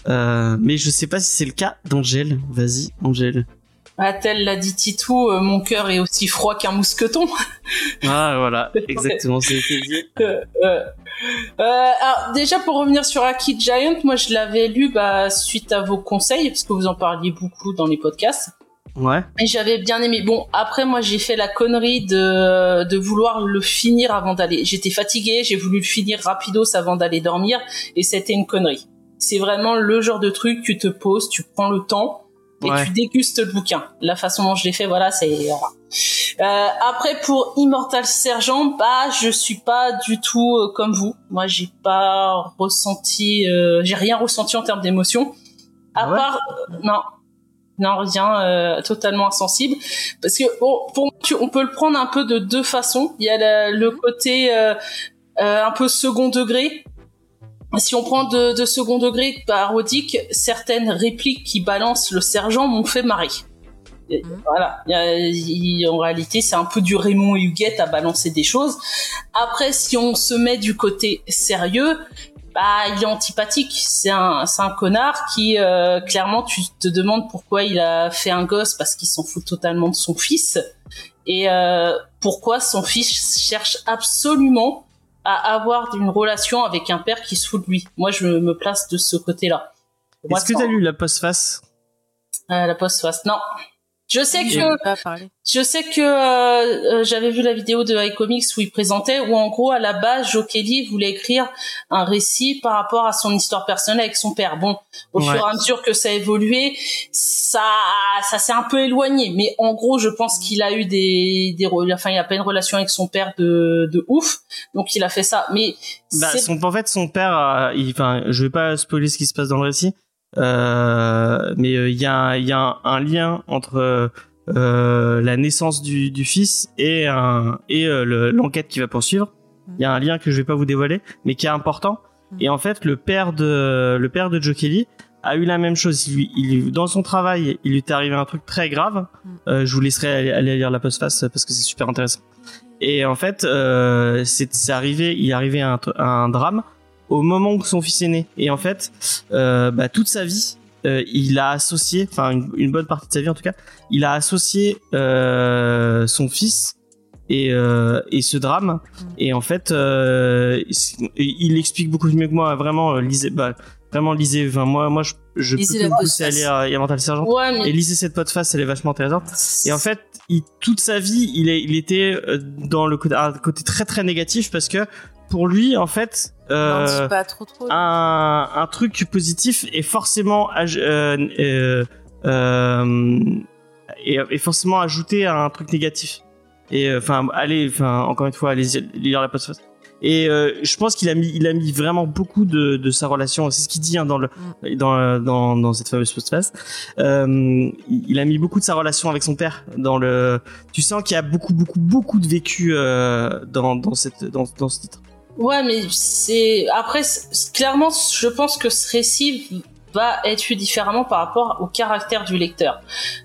Euh, mais je sais pas si c'est le cas d'Angèle. Vas-y, Angèle. tel l'a dit Titou, euh, mon cœur est aussi froid qu'un mousqueton. Ah voilà, exactement, c'est dit. Euh, euh, alors déjà pour revenir sur Aki Giant, moi je l'avais lu bah, suite à vos conseils parce que vous en parliez beaucoup dans les podcasts. Ouais. Et j'avais bien aimé. Bon, après moi j'ai fait la connerie de de vouloir le finir avant d'aller. J'étais fatiguée, j'ai voulu le finir rapidos avant d'aller dormir et c'était une connerie. C'est vraiment le genre de truc tu te poses, tu prends le temps et Ouais. tu dégustes le bouquin. La façon dont je l'ai fait, voilà, c'est. Euh, après pour Immortal Sergent, bah je suis pas du tout euh, comme vous. Moi j'ai pas ressenti, euh, j'ai rien ressenti en termes d'émotion. À Ah ouais part, non, non rien, euh, totalement insensible. Parce que bon, pour moi, tu- on peut le prendre un peu de deux façons. Il y a le, le côté euh, euh, un peu second degré. Si on prend de, de second degré parodique, certaines répliques qui balancent le sergent m'ont fait marrer. Et Mhm. Voilà. Il en réalité, c'est un peu du Raymond Huguette à balancer des choses. Après, si on se met du côté sérieux, bah, il est antipathique. C'est un, c'est un connard qui, euh, clairement, tu te demandes pourquoi il a fait un gosse parce qu'il s'en fout totalement de son fils. Et euh, pourquoi son fils cherche absolument à avoir une relation avec un père qui se fout de lui. Moi, je me place de ce côté-là. Est-ce que t'as lu la postface? Euh, la post-face Non. Je sais que pas je sais que euh, euh, j'avais vu la vidéo de iComics où il présentait où en gros à la base Joe Kelly voulait écrire un récit par rapport à son histoire personnelle avec son père. Bon, au Ouais. fur et à mesure que ça a évolué, ça ça s'est un peu éloigné, mais en gros je pense qu'il a eu des des enfin il a pas une relation avec son père de de ouf, donc il a fait ça. Mais Bah, son, en fait, son père, a- il, enfin, je vais pas spoiler ce qui se passe dans le récit, euh, mais euh, il y a, y a un, un lien entre euh, la naissance du, du fils et, un, et euh, le- l'enquête qui va poursuivre. Il y a un lien que je vais pas vous dévoiler, mais qui est important. Et en fait, le père de le père de Joe Kelly a eu la même chose. Il, il, dans son travail, il lui est arrivé un truc très grave. Euh, je vous laisserai aller, aller lire la postface parce que c'est super intéressant. Et en fait, euh, c'est arrivé, il est arrivé un, un drame au moment où son fils est né. Et en fait, euh, bah, toute sa vie, euh, il a associé, enfin une, une bonne partie de sa vie en tout cas, il a associé euh, son fils et, euh, et ce drame. Et en fait, euh, il- explique beaucoup mieux que moi. Vraiment, euh, lisez, bah, vraiment lisez. Enfin, moi, moi, je, je Lisez peux vous pousser à lire euh, Sergent. ouais, mais Et lisez cette podcast, elle est vachement intéressante. Et en fait, il, toute sa vie, il, est, il était dans le côté, un côté très très négatif parce que pour lui, en fait, euh, dis pas trop trop. un, un truc positif est forcément euh, euh, est, est forcément ajouté à un truc négatif. Et enfin, allez, enfin, encore une fois, allez lire la podcast. Et euh, je pense qu'il a mis, il a mis vraiment beaucoup de, de sa relation. C'est ce qu'il dit hein, dans le, dans, dans, dans cette fameuse postface. Euh, il a mis beaucoup de sa relation avec son père dans le. Tu sens qu'il y a beaucoup, beaucoup, beaucoup de vécu euh, dans, dans cette, dans, dans ce titre. Ouais, mais c'est après clairement, je pense que ce récit va être lu différemment par rapport au caractère du lecteur.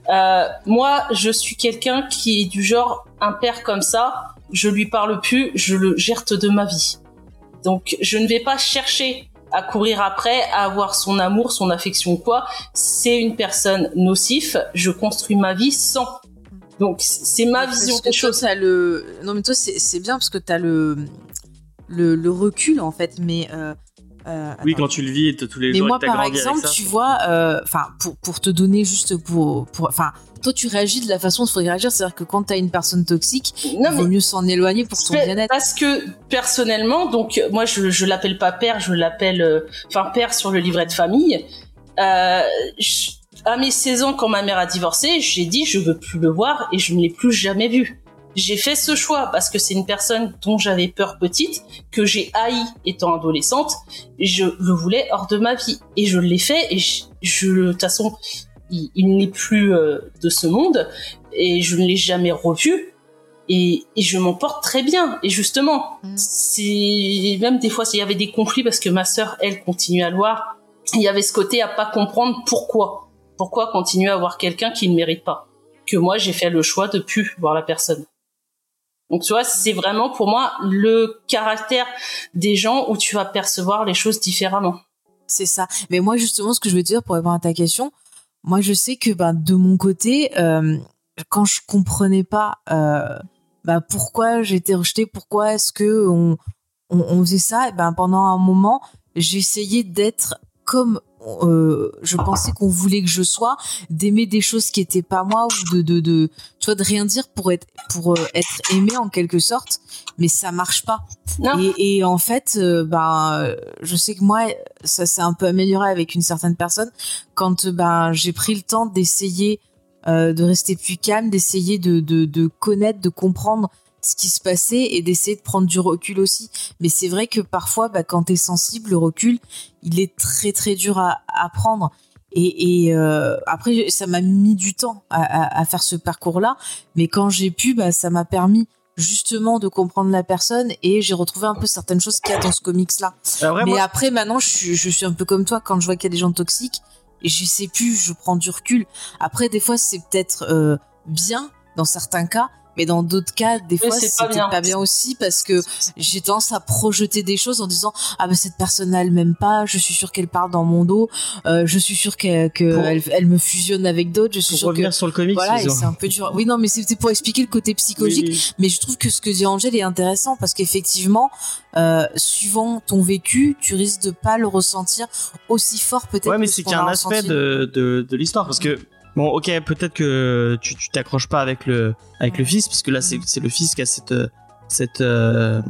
Euh, moi, je suis quelqu'un qui est du genre un père comme ça, je lui parle plus, je le jette de ma vie. Donc, je ne vais pas chercher à courir après, à avoir son amour, son affection ou quoi. C'est une personne nocif. Je construis ma vie sans. Donc, c'est ma vision des choses. le. Non, mais toi, c'est c'est bien parce que t'as le, le le recul en fait, mais. euh, euh, Oui, attends. quand tu le vis tous les Mais jours moi, que par avec exemple, ça. tu vois, euh, enfin, pour, pour te donner juste pour, pour, enfin, toi, tu réagis de la façon dont il faudrait réagir, c'est-à-dire que quand t'as une personne toxique, Non, il vaut mieux s'en éloigner pour ton Mais- bien-être. Parce que personnellement, donc moi je je l'appelle pas père, je l'appelle euh, enfin père sur le livret de famille. Euh, je- à mes 16 ans, quand ma mère a divorcé, j'ai dit je veux plus le voir et je ne l'ai plus jamais vu. J'ai fait ce choix parce que c'est une personne dont j'avais peur petite, que j'ai haï étant adolescente. Je le voulais hors de ma vie et je l'ai fait et je, de toute façon, il, il n'est plus euh, de ce monde et je ne l'ai jamais revu et, et je m'en porte très bien. Et justement, Mm. c'est même des fois, s'il y avait des conflits parce que ma sœur, elle, continue à le voir, il y avait ce côté à pas comprendre pourquoi. Pourquoi continuer à voir quelqu'un qui ne mérite pas? Que moi, j'ai fait le choix de plus voir la personne. Donc tu vois, c'est vraiment pour moi le caractère des gens où tu vas percevoir les choses différemment. C'est ça. Mais moi, justement, ce que je veux dire pour répondre à ta question, moi je sais que ben de mon côté, quand je comprenais pas bah pourquoi j'ai été rejetée, pourquoi est-ce que on, on, faisait ça, et ben pendant un moment j'essayais d'être comme euh, je pensais qu'on voulait que je sois, d'aimer des choses qui étaient pas moi ou de de de tu vois de rien dire pour être pour euh, être aimé en quelque sorte, mais ça marche pas. Et, et, en fait, euh, ben je sais que moi ça s'est un peu amélioré avec une certaine personne. Quand ben j'ai pris le temps d'essayer de rester plus calme, d'essayer de, de de connaître, de comprendre ce qui se passait et d'essayer de prendre du recul aussi. Mais c'est vrai que parfois, bah, quand t'es sensible, le recul, il est très très dur à, à prendre. Et, et euh, après, ça m'a mis du temps à, à, faire ce parcours-là, mais quand j'ai pu, bah, ça m'a permis justement de comprendre la personne et j'ai retrouvé un peu certaines choses qu'il y a dans ce comics-là. Mais après, maintenant, je suis, je suis un peu comme toi quand je vois qu'il y a des gens toxiques et je sais plus, je prends du recul. Après, des fois, c'est peut-être euh, bien dans certains cas, mais dans d'autres cas des fois c'était pas, pas bien aussi parce que j'ai tendance à projeter des choses en disant ah ben cette personne elle m'aime pas je suis sûr qu'elle parle dans mon dos euh, je suis sûr qu'elle elle, me fusionne avec d'autres je suis sûr que sur le comics voilà c'est un peu dur oui non mais c'était pour expliquer le côté psychologique mais je trouve que ce que dit Angèle est intéressant parce qu'effectivement euh, suivant ton vécu tu risques de pas le ressentir aussi fort peut-être ouais mais c'est qu'un aspect de, de, de l'histoire parce que Bon, ok, peut-être que tu t'accroches pas avec le avec le fils, parce que là c'est le fils qui a cette cette euh,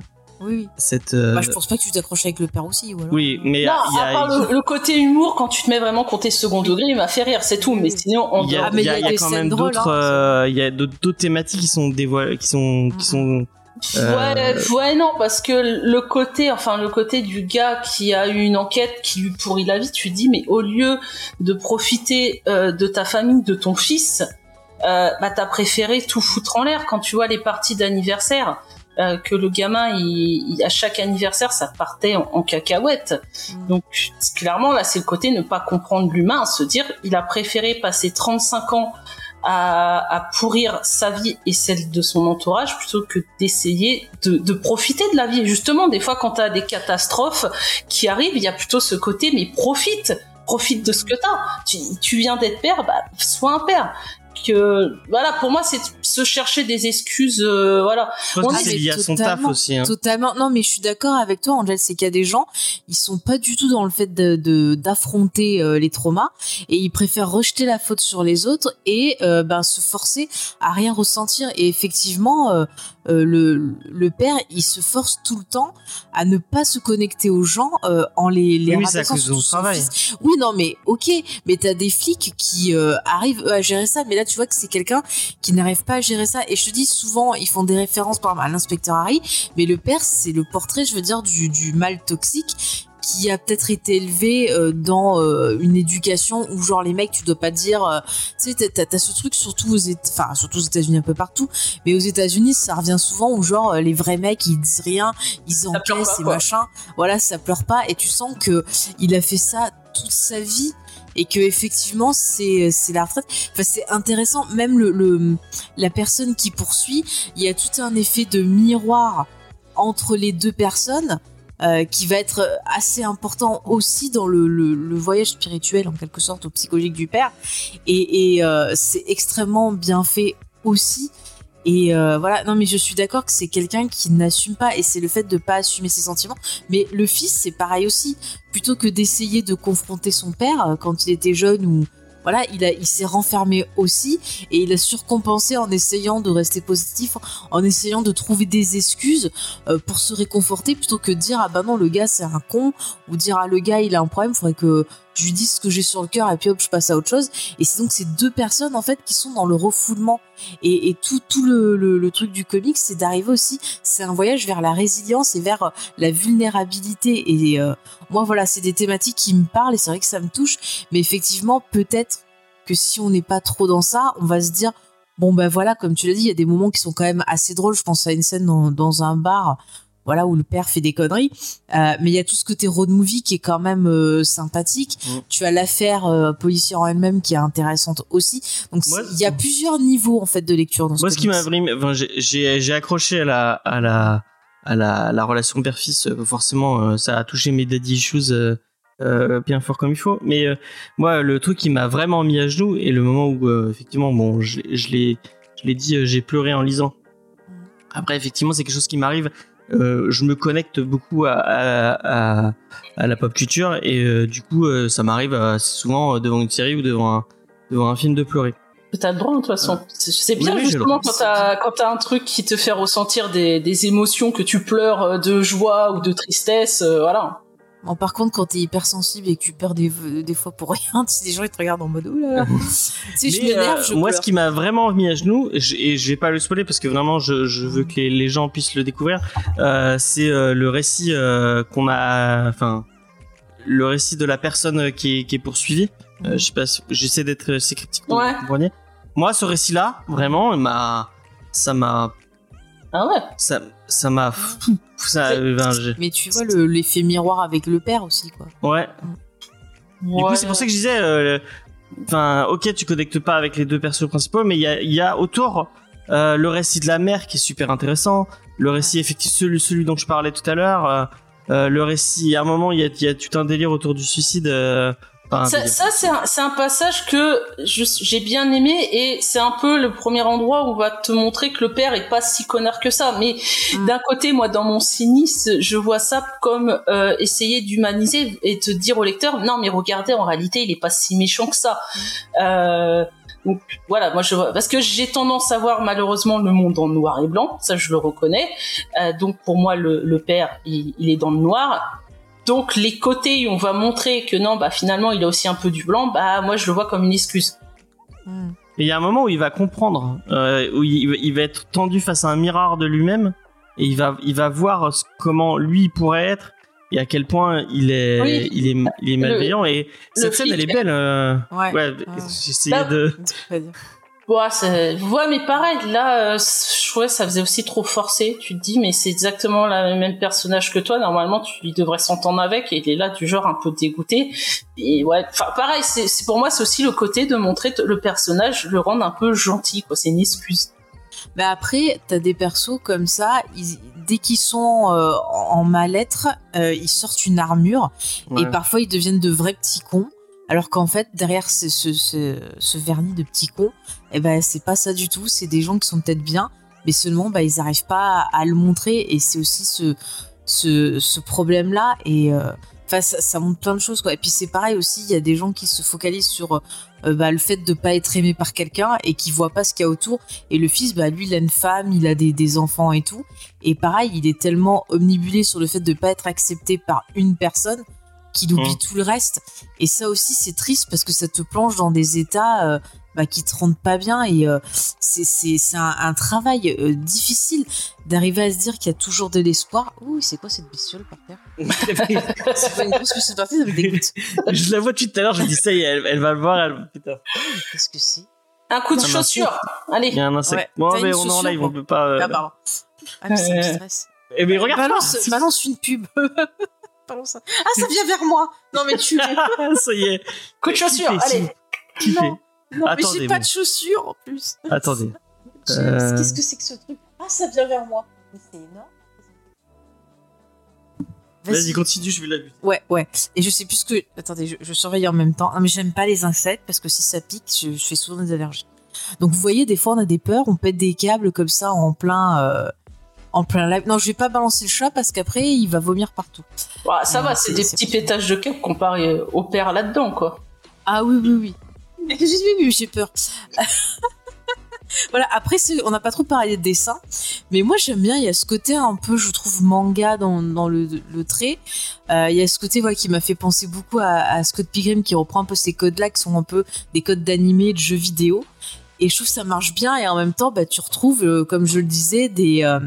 oui, oui. Cette, euh, bah, je pense pas que tu t'accroches avec le père aussi. Ou alors... Oui, mais. Non, y a, à part le, côté humour, quand tu te mets vraiment côté second degré, il m'a fait rire, c'est tout. Mais sinon, on Il y a, il y a, y a quand même d'autres. Hein, euh, il y a d'autres thématiques qui sont dévoilées, qui sont, qui sont Ouais, ouais, non, parce que le côté, enfin, le côté du gars qui a eu une enquête qui lui pourrit la vie, tu dis, mais au lieu de profiter euh, de ta famille, de ton fils, euh, bah, t'as préféré tout foutre en l'air quand tu vois les parties d'anniversaire. Euh, que le gamin, il, à chaque anniversaire, ça partait en, en cacahuète. Mm. Donc, clairement, là, c'est le côté ne pas comprendre l'humain, se dire, il a préféré passer 35 ans à, pourrir sa vie et celle de son entourage plutôt que d'essayer de, profiter de la vie. justement, des fois, quand tu as des catastrophes qui arrivent, il y a plutôt ce côté, mais profite profite de ce que t'as. Tu, tu viens d'être père, bah, sois un père que voilà pour moi c'est se chercher des excuses euh, voilà lié à son taf aussi hein. totalement non mais je suis d'accord avec toi Angèle c'est qu'il y a des gens ils sont pas du tout dans le fait de d'affronter euh, les traumas et ils préfèrent rejeter la faute sur les autres et euh, ben se forcer à rien ressentir et effectivement euh, le, le père, il se force tout le temps à ne pas se connecter aux gens en les, les oui, c'est son travail. Oui, non, mais ok, mais t'as des flics qui arrivent à gérer ça, mais là tu vois que c'est quelqu'un qui n'arrive pas à gérer ça. Et je te dis souvent, ils font des références par à l'inspecteur Harry, mais le père, c'est le portrait, je veux dire, du, du mal toxique qui a peut-être été élevé euh, dans euh, une éducation où genre les mecs tu dois pas dire euh, tu sais t'as, as ce truc surtout aux enfin surtout aux États-Unis un peu partout mais aux États-Unis ça revient souvent où genre les vrais mecs ils disent rien ils encaissent et machin. Voilà ça pleure pas. Et tu sens que il a fait ça toute sa vie et que effectivement c'est c'est la retraite. Enfin c'est intéressant. Même le, la personne qui poursuit il y a tout un effet de miroir entre les deux personnes euh, qui va être assez important aussi dans le, le, voyage spirituel en quelque sorte au psychologique du père. Et, et euh, c'est extrêmement bien fait aussi et euh, voilà. Non mais je suis d'accord que c'est quelqu'un qui n'assume pas et c'est le fait de pas assumer ses sentiments. Mais le fils c'est pareil aussi. Plutôt que d'essayer de confronter son père euh, quand il était jeune ou voilà, il, a, il s'est renfermé aussi et il a surcompensé en essayant de rester positif, en essayant de trouver des excuses euh, pour se réconforter plutôt que de dire ah bah non le gars c'est un con ou dire ah le gars il a un problème, faudrait que je lui dis ce que j'ai sur le cœur et puis hop je passe à autre chose. Et c'est donc ces deux personnes en fait qui sont dans le refoulement. Et, tout tout le, le, truc du comics c'est d'arriver aussi c'est un voyage vers la résilience et vers euh, la vulnérabilité. Et euh, moi voilà c'est des thématiques qui me parlent et c'est vrai que ça me touche. Mais effectivement peut-être que si on n'est pas trop dans ça on va se dire bon ben voilà comme tu l'as dit il y a des moments qui sont quand même assez drôles. Je pense à une scène dans, dans un bar voilà où le père fait des conneries euh, mais il y a tout ce côté road movie qui est quand même euh, sympathique mm. tu as l'affaire euh, policière en elle-même qui est intéressante aussi donc il y a plusieurs niveaux en fait de lecture dans ce moi ce qui m'a enfin, j'ai accroché à la à la à la, la relation père-fils forcément ça a touché mes daddy issues euh, bien fort comme il faut. Mais euh, moi, le truc qui m'a vraiment mis à genoux et le moment où euh, effectivement, bon, je, l'ai, je l'ai dit, euh, j'ai pleuré en lisant. Après, effectivement, c'est quelque chose qui m'arrive. Euh, je me connecte beaucoup à, à, à, à la pop culture et euh, du coup, euh, ça m'arrive assez souvent devant une série ou devant un, devant un film de pleurer. T'as le droit, de toute façon. C'est- bien, Oui, justement, quand t'as, quand t'as un truc qui te fait ressentir des, des émotions, que tu pleures de joie ou de tristesse, voilà. Bon, par contre, quand t'es hypersensible et que tu perds des, des fois pour rien, sais, des gens ils te regardent en mode oh là sais, je m'énerve, euh, je moi, pleure. ce qui m'a vraiment mis à genoux, et je, vais pas le spoiler parce que vraiment, je, je veux que les, les gens puissent le découvrir, euh, c'est euh, le récit euh, qu'on a, enfin, le récit de la personne qui est, qui est poursuivie. Euh, je sais pas, si- j'essaie d'être pour Ouais. vous compreniez. Moi, ce récit-là, vraiment, m'a, ça m'a, Ah ouais. ça, ça m'a, ça, ben, Mais tu vois le- l'effet miroir avec le père aussi, quoi. ouais. Du coup, c'est pour ça que je disais, euh, enfin, ok, tu connectes pas avec les deux personnages principaux, mais il y a, il y a autour euh, le récit de la mère qui est super intéressant, le récit effectivement celui, celui dont je parlais tout à l'heure, euh, euh, le récit. À un moment, il y a, il y a tout un délire autour du suicide. Ça, c'est un, c'est un passage que je- j'ai bien aimé et c'est un peu le premier endroit où on va te montrer que le père est pas si connard que ça. Mais Mm. d'un côté, moi, dans mon cynisme, je vois ça comme euh, essayer d'humaniser et te dire au lecteur, non, mais regardez, en réalité, il est pas si méchant que ça. Euh, donc voilà, moi je vois parce que j'ai tendance à voir malheureusement le monde en noir et blanc, ça je le reconnais. Euh, donc pour moi le, le père il, il est dans le noir. Donc les côtés où on va montrer que non bah finalement il a aussi un peu du blanc, bah moi je le vois comme une excuse. Hmm. Et il y a un moment où il va comprendre, euh, où il, il va être tendu face à un miroir de lui-même, et il va, il va voir ce- comment lui pourrait être et à quel point il est, Oui. il est, il est malveillant. et cette scène, elle est belle. euh, Ouais. ouais, Ouais. j'essayais de. Ouais, ouais mais pareil là euh, je trouvais que ça faisait aussi trop forcé. Tu te dis mais c'est exactement le même personnage que toi. Normalement tu devrais s'entendre avec et il est là du genre un peu dégoûté. Et ouais, enfin pareil c'est c'est- pour moi c'est aussi le côté de montrer t- le personnage, le rendre un peu gentil quoi. C'est une excuse. Mais après, t'as des persos comme ça, ils- dès qu'ils sont euh, en mal-être, euh, ils sortent une armure et Ouais. parfois ils deviennent de vrais petits cons. Alors qu'en fait, derrière ce, ce, ce, ce vernis de petits cons, eh ben, c'est pas ça du tout. C'est des gens qui sont peut-être bien, mais seulement bah, ils arrivent pas à, à le montrer. Et c'est aussi ce, ce, ce problème-là. Et euh, enfin, ça, ça montre plein de choses. Quoi. Et puis c'est pareil aussi, il y a des gens qui se focalisent sur euh, bah, le fait de pas être aimé par quelqu'un et qui voient pas ce qu'il y a autour. Et le fils, bah, lui, il a une femme, il a des, des enfants et tout. Et pareil, il est tellement omnibulé sur le fait de pas être accepté par une personne qu'il oublie Mm. tout le reste. Et ça aussi, c'est triste parce que ça te plonge dans des états euh, bah, qui te rendent pas bien. Et euh, c'est c'est- c'est un, un travail euh, difficile d'arriver à se dire qu'il y a toujours de l'espoir. Ouh, c'est quoi cette bestiole par terre? C'est pas une grosse bestiole par terre, ça me dégoûte. je la vois depuis tout à l'heure, je me dis ça y est, elle, elle va le voir, elle, putain. Qu'est-ce que c'est? Un coup de Un chaussure. Allez. Il y a un insecte. Ouais, bon, mais on est en live, on peut pas. euh, Ah, pardon. Ah, mais ça me stresse. Eh, mais regarde balance, ça. balance une pub. balance un- Ah, ça vient vers moi. Non, mais tu. ça y est. Coup de chaussure. Allez. Kiffé. Non, mais j'ai pas de chaussures en plus. Attendez. James, Euh. Qu'est-ce que c'est que ce truc Ah, ça vient vers moi. Mais c'est énorme. Vas-y, continue, je vais la buter. Ouais, ouais. Et je sais plus ce que. Attendez, je, je surveille en même temps. Non, mais j'aime pas les insectes parce que si ça pique, je, je fais souvent des allergies. Donc vous voyez, des fois on a des peurs, on pète des câbles comme ça en plein. euh, En plein live. Non, je vais pas balancer le chat parce qu'après il va vomir partout. Ouais, ça va, c'est- c'est des c'est petits pétages de câble comparé au père là-dedans, quoi. Ah oui, oui, oui. J'ai peur. voilà, après, on n'a pas trop parlé de dessin, mais moi j'aime bien, il y a ce côté un peu, je trouve, manga dans, le, trait. Euh, Il y a ce côté voilà, qui m'a fait penser beaucoup à, Scott Pilgrim qui reprend un peu ces codes-là, qui sont un peu des codes d'animé, de jeux vidéo. Et je trouve que ça marche bien, et en même temps, bah, tu retrouves, euh, comme je le disais, des, euh,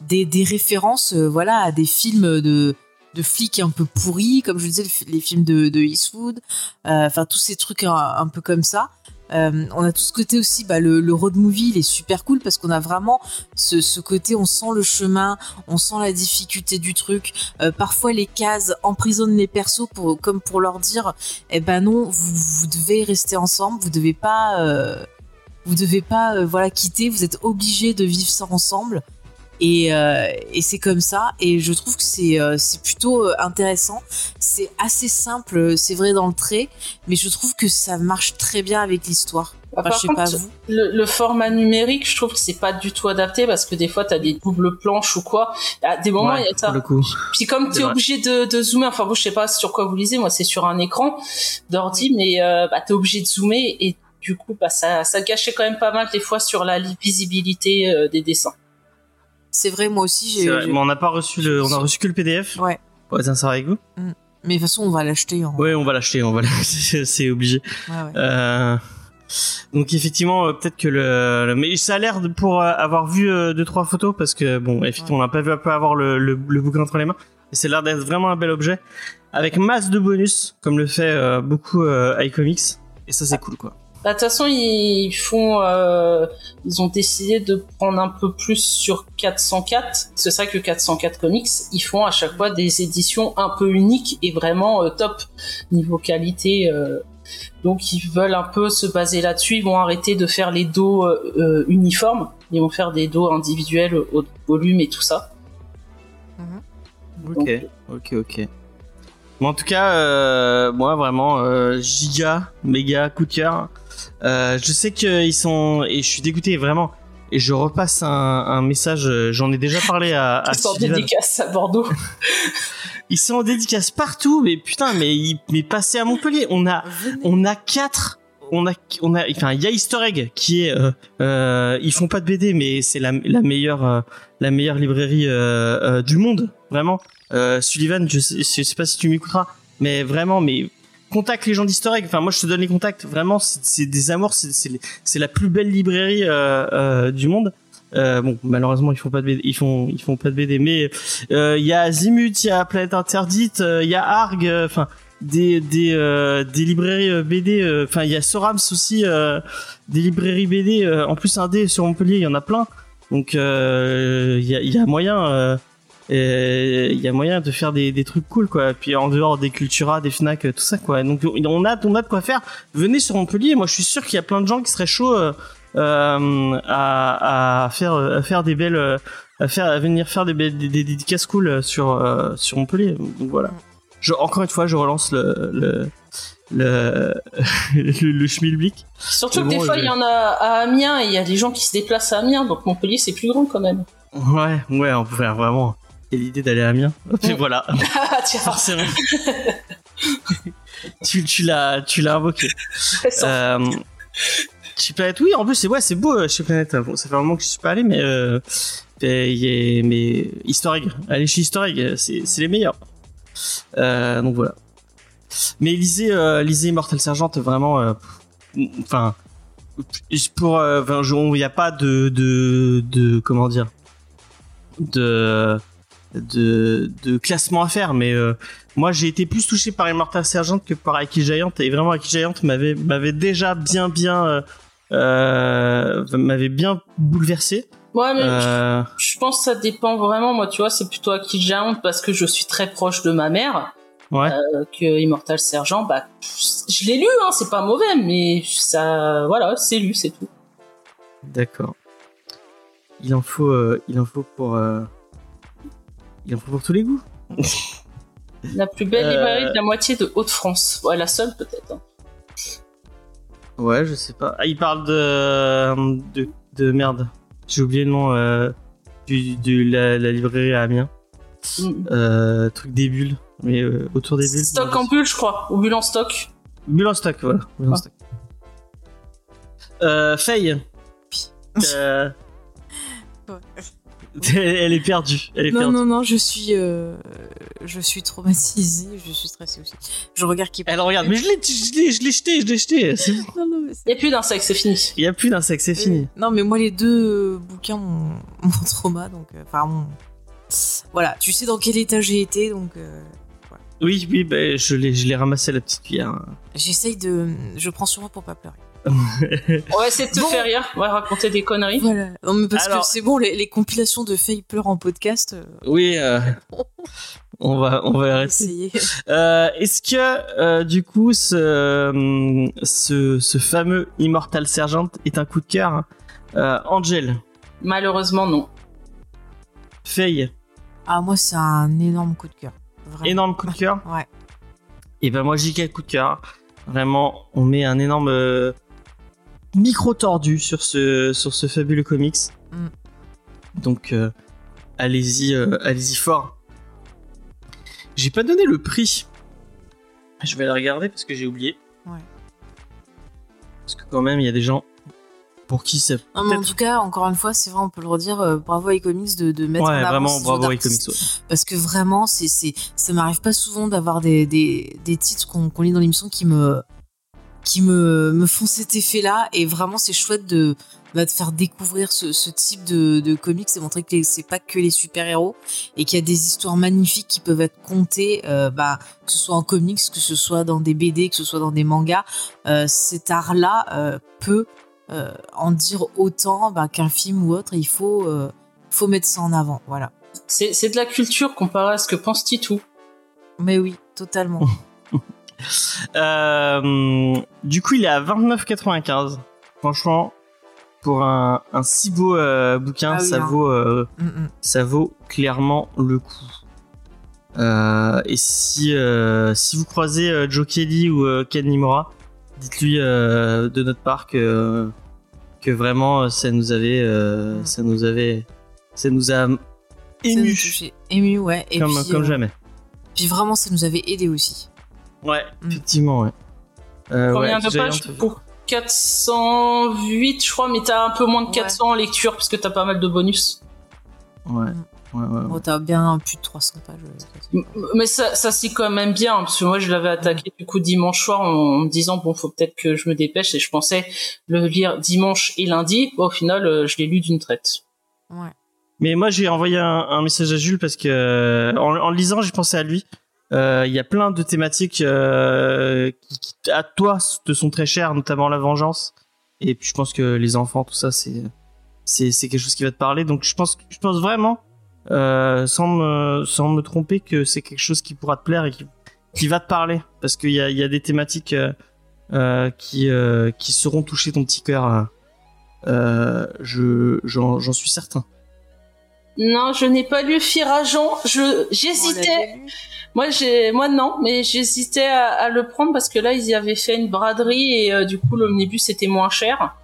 des, références voilà, à des films de, de flics un peu pourris, comme je disais, les fi- les films de, Eastwood, euh, enfin tous ces trucs un, peu comme ça. Euh, on a tout ce côté aussi, bah, le, road movie, il est super cool parce qu'on a vraiment ce, ce côté, on sent le chemin, on sent la difficulté du truc. Euh, parfois, les cases emprisonnent les persos pour, comme pour leur dire, eh ben non, vous, vous devez rester ensemble, vous devez pas, vous devez pas, voilà, quitter, vous êtes obligés de vivre ça ensemble. Et, euh, et c'est comme ça. Et je trouve que c'est euh, c'est plutôt euh, intéressant. C'est assez simple, c'est vrai dans le trait, mais je trouve que ça marche très bien avec l'histoire. Bah, Enfin, par je sais contre, pas vous. le, le format numérique, je trouve que c'est pas du tout adapté parce que des fois t'as des doubles planches ou quoi. À des moments, il Ouais, y a ça. pour le coup. Puis comme t'es obligé de, de zoomer, enfin vous je sais pas sur quoi vous lisez, moi c'est sur un écran d'ordi, mais euh, bah, t'es obligé de zoomer et du coup bah, ça, ça gâchait quand même pas mal des fois sur la visibilité euh, des dessins. C'est vrai, moi aussi, j'ai. vrai, mais on n'a pas reçu le, on a reçu que le PDF. Ouais. Pour être sincère avec vous. Mais de toute façon, on va l'acheter. En... Ouais, on va l'acheter, on va c'est obligé. Ouais, ouais. Euh, donc effectivement, euh, peut-être que le, mais ça a l'air pour euh, avoir vu deux trois photos parce que bon, effectivement, on n'a pas vu peu avoir le, le, le bouquin entre les mains. Et c'est l'air d'être vraiment un bel objet avec masse de bonus, comme le fait beaucoup iComics. Et ça, c'est cool, quoi. Bah, De toute façon, ils font, euh, ils ont décidé de prendre un peu plus sur 404. C'est vrai que 404 Comics, ils font à chaque fois des éditions un peu uniques et vraiment euh, top niveau qualité. euh. donc ils veulent un peu se baser là-dessus. Ils vont arrêter de faire les dos euh, euh, uniformes. Ils vont faire des dos individuels au volume et tout ça. Ok, ok, ok. Bon, en tout cas, euh, moi vraiment, euh, giga, méga coup de cœur. Euh, je sais qu'ils sont et je suis dégoûté vraiment. Et je repasse un, un message. euh, J'en ai déjà parlé à, à Ils sont en dédicace à Bordeaux. Ils sont en dédicace partout, mais putain, mais ils, mais passez à Montpellier. On a, on a quatre. On a, on a, enfin, il y a Easter Egg qui est, euh, euh, ils font pas de BD, mais c'est la, la meilleure, euh, la meilleure librairie euh, euh, du monde, vraiment. Euh, Sullivan, je sais, je sais pas si tu m'écouteras, mais vraiment, mais contacte les gens Egg. Enfin, moi, je te donne les contacts. Vraiment, c'est des amours. C'est la plus belle librairie euh, euh, du monde. Euh, bon, malheureusement, ils font pas de BD, ils font, ils font pas de BD, mais euh, il y a Azimut, il y a Planète Interdite, euh, il y a Arg, euh, enfin des des euh, des librairies euh, BD, euh, enfin il y a Sorams aussi, euh, des librairies BD. euh, en plus, un dé sur Montpellier, il y en a plein. Donc euh, il y a y a moyen. Et il y a moyen de faire des, des trucs cool quoi. Puis en dehors des Cultura des Fnac euh, tout ça quoi. Donc on a on a de quoi faire. Venez sur Montpellier. Moi je suis sûr qu'il y a plein de gens qui seraient chauds euh, euh, à, à faire à faire des belles à faire à venir faire des belles des, des dédicaces cool sur euh, sur Montpellier. Donc voilà. Je, encore une fois je relance le le le, le, le schmilblick. Surtout que des fois, il y en a à Amiens et il y a des gens qui se déplacent à Amiens, donc Montpellier c'est plus grand quand même. ouais ouais on peut faire vraiment et l'idée d'aller à Amiens et voilà Ah tiens, forcément tu tu l'as tu l'as invoqué ça- Euh, chez Planète, oui, en plus, c'est ouais, c'est beau euh, chez Planète. Bon, ça fait un moment que je suis pas allé, mais euh, a- mais Easter Egg, allez chez euh, c'est c'est les meilleurs. Euh, donc voilà. Mais lisez, euh, lisez Immortal Sergeant, vraiment. euh, Enfin, pour, euh, il n'y a pas de, de, de, comment dire, de, de, de classement à faire, mais euh, moi j'ai été plus touché par Immortal Sergeant que par Aki Giant et vraiment Aki Giant m'avait m'avait déjà bien bien euh, euh, m'avait bien bouleversé Ouais, mais euh, je, je pense que ça dépend vraiment. Moi, tu vois, c'est plutôt Aki Giant parce que je suis très proche de ma mère ouais euh, que Immortal Sergent. Bah, je l'ai lu, hein, c'est pas mauvais, mais ça, voilà, c'est lu, c'est tout. d'accord il en faut il en faut pour il en faut pour tous les goûts La plus belle Euh, librairie de la moitié de Haute-France. Ouais, la seule peut-être. hein. ouais je sais pas ah, il parle de de, de merde j'ai oublié le nom euh, du, de la, la librairie à Amiens Mm. euh, truc des bulles mais euh, autour des bulles Stock en bulle, je crois, ou bulle en stock. Bulle en stock, voilà. Bulle en Ah. stock. Euh, Faye. Elle est perdue. Elle est Non, perdue. non, non, je suis, euh, je suis traumatisée, je suis stressée aussi. Je regarde qui Elle regarde, mais je l'ai, je l'ai, je l'ai jeté, je l'ai jeté. C'est bon. Non, non, mais c'est- Il y a plus d'insectes, c'est fini. Il y a plus d'insectes, c'est fini. Non, mais moi, les deux euh, bouquins, mon, mon trauma, donc, euh, enfin, mon- Voilà, tu sais dans quel état j'ai été, donc euh, Oui, oui, bah, je l'ai, je l'ai ramassé à la petite cuillère. j'essaye de. Je prends sur moi pour pas pleurer. On va essayer de te Bon. faire rire, on va raconter des conneries. Voilà. Non, mais parce Alors- que c'est bon, les, les compilations de Faye pleure en podcast, euh, Oui, euh, on va, on va arrêter. Euh, est-ce que, euh, du coup, ce, ce, ce fameux Immortal Sergeant est un coup de cœur euh, Angel. Malheureusement, non. Faye, Ah, moi, c'est un énorme coup de cœur. Vraiment. énorme coup de cœur? Ouais. Et ben moi, JK, coup de cœur. Vraiment, on met un énorme euh, micro tordu sur ce, sur ce fabuleux comics. Mm. Donc, euh, allez-y, euh, allez-y fort. J'ai pas donné le prix. Je vais la regarder parce que j'ai oublié. Ouais. Parce que quand même, il y a des gens pour qui ça Non, mais en tout cas, encore une fois, c'est vrai, on peut le redire, euh, bravo à iComics de, de mettre Ouais, vraiment, bravo à d'artistes. Comics. ouais. Parce que vraiment, c'est, c'est, ça m'arrive pas souvent d'avoir des, des, des titres qu'on, qu'on lit dans l'émission qui me, qui me, me font cet effet-là. Et vraiment, c'est chouette de, bah, de faire découvrir ce, ce type de, de comics et montrer que c'est pas que les super-héros et qu'il y a des histoires magnifiques qui peuvent être contées, euh, bah, que ce soit en comics, que ce soit dans des BD, que ce soit dans des mangas. Euh, cet art-là euh, peut euh, en dire autant bah, qu'un film ou autre. Il faut, euh, faut mettre ça en avant. Voilà. C'est c'est de la culture comparé à ce que pense Titou. Mais oui, totalement. Euh, du coup, il est à 29,95. Franchement, pour un, un si beau euh, bouquin, Ah oui, ça hein. vaut, euh, Mm, mm. ça vaut clairement le coup. Et si, si vous croisez Joe Kelly ou Ken Nimura, dites-lui de notre part que, que vraiment ça nous avait, Mm. ça nous avait, ça nous a ému. Ému, ouais. Et comme, puis, comme jamais. puis vraiment, ça nous avait aidé aussi. Ouais, Mm. effectivement, ouais. Euh, Combien ouais, de pages pour 408, je crois, mais t'as un peu moins de Ouais. 400 en lecture parce que t'as pas mal de bonus. Ouais, Mm. ouais, ouais. ouais. Bon, t'as bien plus de 300 pages. euh, Mais ça, ça c'est quand même bien parce que moi je l'avais attaqué du coup dimanche soir en, en me disant bon faut peut-être que je me dépêche et je pensais le lire dimanche et lundi. Bon, au final, euh, je l'ai lu d'une traite. Ouais. Mais moi, j'ai envoyé un, un message à Jules parce que en, en le lisant, j'ai pensé à lui. Euh, Il y a plein de thématiques euh, qui, à toi, te sont très chères, notamment la vengeance. Et puis, je pense que les enfants, tout ça, c'est c'est quelque chose qui va te parler. Donc, je pense je pense vraiment, euh, sans me sans me tromper, que c'est quelque chose qui pourra te plaire et qui qui va te parler parce qu'il y a y a des thématiques qui euh, qui sauront toucher ton petit cœur. euh, je j'en suis certain. Non, je n'ai pas lu Firageant. Je j'hésitais. Moi, j'ai, moi non, mais j'hésitais à, à le prendre parce que là, ils y avaient fait une braderie et euh, du coup, l'omnibus était moins cher.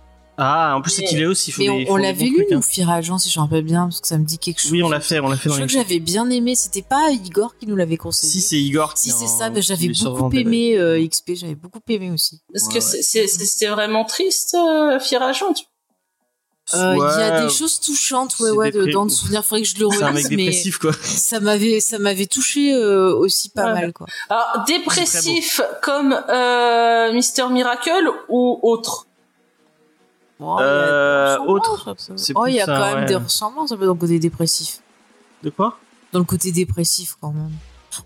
Ah, en plus, c'est qu'il est aussi. il faut Mais des- on, l'avait lu, hein. Firageant, si je me rappelle bien, parce que ça me dit quelque chose. Oui, on l'a fait, on l'a Je fait dans crois que j'avais bien aimé. C'était pas Igor qui nous l'avait conseillé. Si, c'est Igor. Si qui c'est ça, ben, j'avais beaucoup aimé euh, XP, j'avais beaucoup aimé aussi. Parce Ouais, que ouais. c'était vraiment triste, euh, tu- Euh, Il y a des choses touchantes, ouais, ouais, dépri- dedans de souvenirs. Faudrait que je le relise, mais dépressif, quoi. ça m'avait, ça m'avait touché euh, aussi pas Ouais. mal, quoi. Alors, dépressif comme euh, Mister Miracle ou autre? Bon, il y a des ressemblances, autre. Oh, il y a plus quand même des ressemblances un peu dans le côté dépressif. De quoi? Dans le côté dépressif, quand même.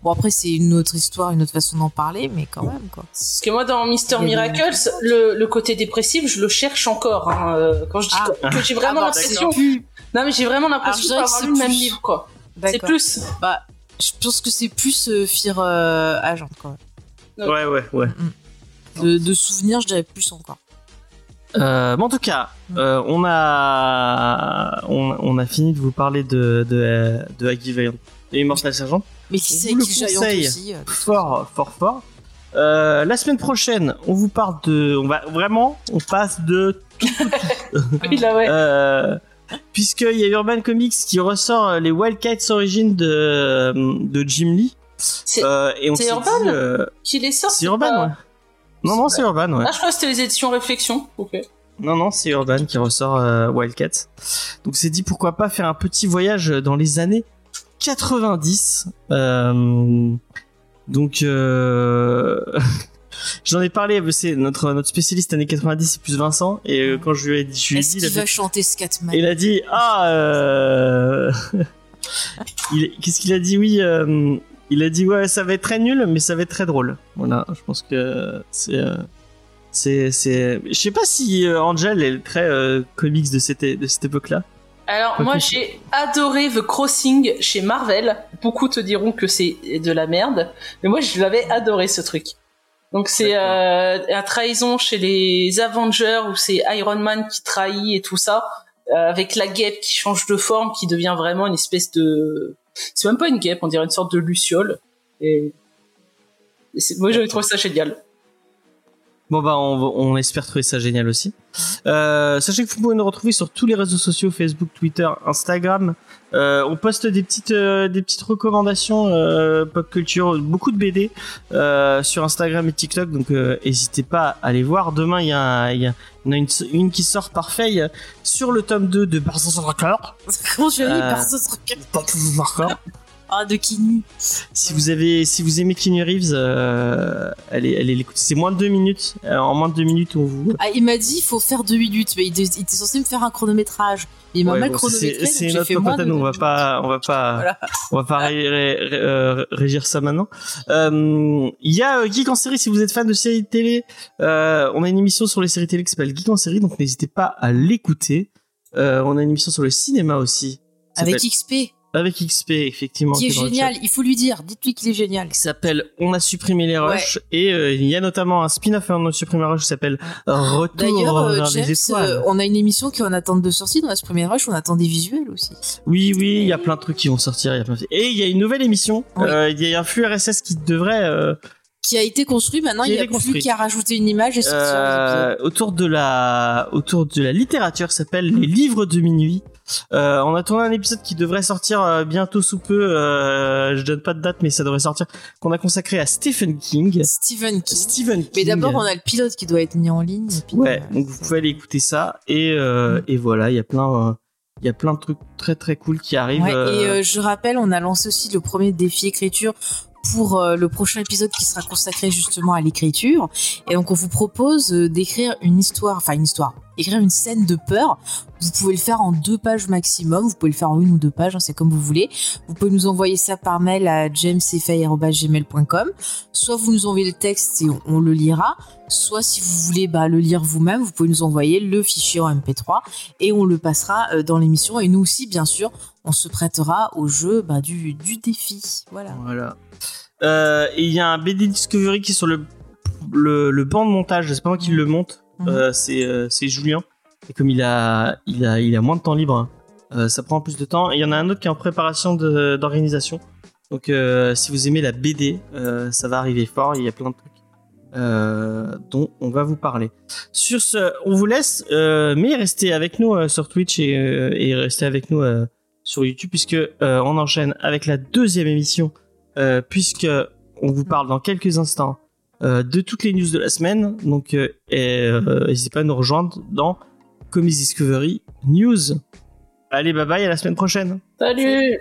Bon, après, c'est une autre histoire, une autre façon d'en parler, mais quand même, quoi. Parce que moi, dans Mister Il y a des- Miracle, le, le côté dépressif, je le cherche encore. hein, euh, Quand je dis Ah. que, que j'ai vraiment Ah, bah, l'impression, Plus. non mais j'ai vraiment l'impression d'avoir c'est lu le même plus. livre, quoi. C'est plus. Bah, je pense que c'est plus euh, Fear euh, Agent, quand même. Ok. Ouais, ouais, ouais. De, de souvenirs, je dirais plus encore. Euh, mais en tout cas, euh, on a on, on a fini de vous parler de de de Aggie Valiant et Immortal Sergeant. Mais On c'est le conseille. aussi euh, Fort, fort, fort. Euh, la semaine prochaine, on vous parle de, on va vraiment, on passe de Oui, là, ouais. Euh, Puisqu'il y a Urban Comics qui ressort les Wildcats Origins de, de Jim Lee. C'est Euh, Urban dit, euh, qui les sort C'est Urban, pas- ouais. Non, non, c'est Urban, ouais. Ah, je crois que c'était les éditions Réflexion. Ok. Non, non, c'est Urban qui ressort euh, Wildcats. Donc c'est dit pourquoi pas faire un petit voyage dans les années 90. Euh, donc euh, j'en ai parlé, c'est notre notre spécialiste années 90, c'est plus Vincent. Et euh, quand je lui ai dit, je lui ai dit, il va chanter Scatman? il a dit ah qu'est-ce qu'il a dit? Oui euh, il a dit ouais ça va être très nul mais ça va être très drôle voilà je pense que c'est euh, c'est c'est je sais pas si euh, Angel est très comics de cette de cette époque là Alors, moi, j'ai adoré The Crossing chez Marvel. Beaucoup te diront que c'est de la merde. Mais moi, je l'avais adoré, ce truc. Donc, c'est euh, la trahison chez les Avengers où c'est Iron Man qui trahit et tout ça. avec la guêpe qui change de forme, qui devient vraiment une espèce de, c'est même pas une guêpe, on dirait une sorte de luciole. Et, moi j'avais trouvé ça génial. Bon bah on, on, espère trouver ça génial aussi. Euh, sachez que vous pouvez nous retrouver sur tous les réseaux sociaux Facebook, Twitter, Instagram. Euh, on poste des petites euh, des petites recommandations euh, pop culture, beaucoup de BD euh, sur Instagram et TikTok. Donc n'hésitez pas à aller voir. Demain il y a il y, a, a une, une, qui sort par Faye sur le tome 2 de Barça Rocker. Comment je dis Barça Rocker ah, de Keanu. Si vous avez, si vous aimez Keanu Reeves, euh, elle est, elle est C'est moins de deux minutes. Euh, en moins de deux minutes, on vous. Ah, il m'a dit, il faut faire deux minutes, mais il, était censé me faire un chronométrage. Il m'a mal chronométré. C'est notre fait moins nous. On va pas, on va pas, on va pas euh, régir ça maintenant. Euh, il y a Geek en série. Si vous êtes fan de séries télé, on a une émission sur les séries télé qui s'appelle Geek en série, donc n'hésitez pas à l'écouter. on a une émission sur le cinéma aussi. Avec XP. Avec XP, effectivement. Qui est, génial, il faut lui dire, dites-lui qu'il est génial. Qui s'appelle On a supprimé les rushs et euh, il y a notamment un spin-off On a supprimé les rushs qui s'appelle Retour euh, vers James, les étoiles. Euh, on a une émission qui est en attente de sortie dans la supprimé rush, on attend des visuels aussi. Oui, oui, il y a plein de trucs qui vont sortir. Y a plein de... Et il y a une nouvelle émission, il oui. y a un flux RSS qui devrait qui a été construit. Maintenant, il y a plus qu'à rajouter une image et sortir euh, autour de la autour de la littérature s'appelle les livres de minuit. Euh, on a tourné un épisode qui devrait sortir euh, bientôt sous peu. Euh, je donne pas de date, mais ça devrait sortir. Qu'on a consacré à Stephen King. Stephen King. Stephen King. Mais d'abord, on a le pilote qui doit être mis en ligne. ouais, donc vous pouvez aller écouter ça. Et, mm. et voilà, il y a plein. il y a plein de trucs très très cool qui arrivent. Ouais, et je rappelle, on a lancé aussi le premier défi écriture pour euh, le prochain épisode qui sera consacré justement à l'écriture. Et donc on vous propose euh, d'écrire une histoire, enfin une histoire, écrire une scène de peur. Vous pouvez le faire en deux pages maximum, vous pouvez le faire en une ou deux pages, hein, c'est comme vous voulez. Vous pouvez nous envoyer ça par mail à jamesfay.gmail.com. Soit vous nous envoyez le texte et on, le lira. Soit si vous voulez bah, le lire vous-même, vous pouvez nous envoyer le fichier en MP3 et on le passera euh, dans l'émission. Et nous aussi, bien sûr, on se prêtera au jeu bah, du, du défi. Voilà. Voilà. Euh, il y a un BD Discovery qui est sur le, le, le banc de montage. C'est pas moi qui le monte. Mhm. Euh, c'est euh, c'est Julien. Et comme il a, il a, il a moins de temps libre, hein, ça prend plus de temps. Et il y en a un autre qui est en préparation d'organisation. Donc si vous aimez la BD, ça va arriver fort. Il y a plein de trucs dont on va vous parler. Sur ce, on vous laisse, mais restez avec nous sur Twitch et, et restez avec nous sur YouTube puisque on enchaîne avec la deuxième émission euh, puisque on vous parle dans quelques instants euh, de toutes les news de la semaine. Donc, euh, n'hésitez pas à nous rejoindre dans Comics Discovery News. Allez, bye bye, à la semaine prochaine. Salut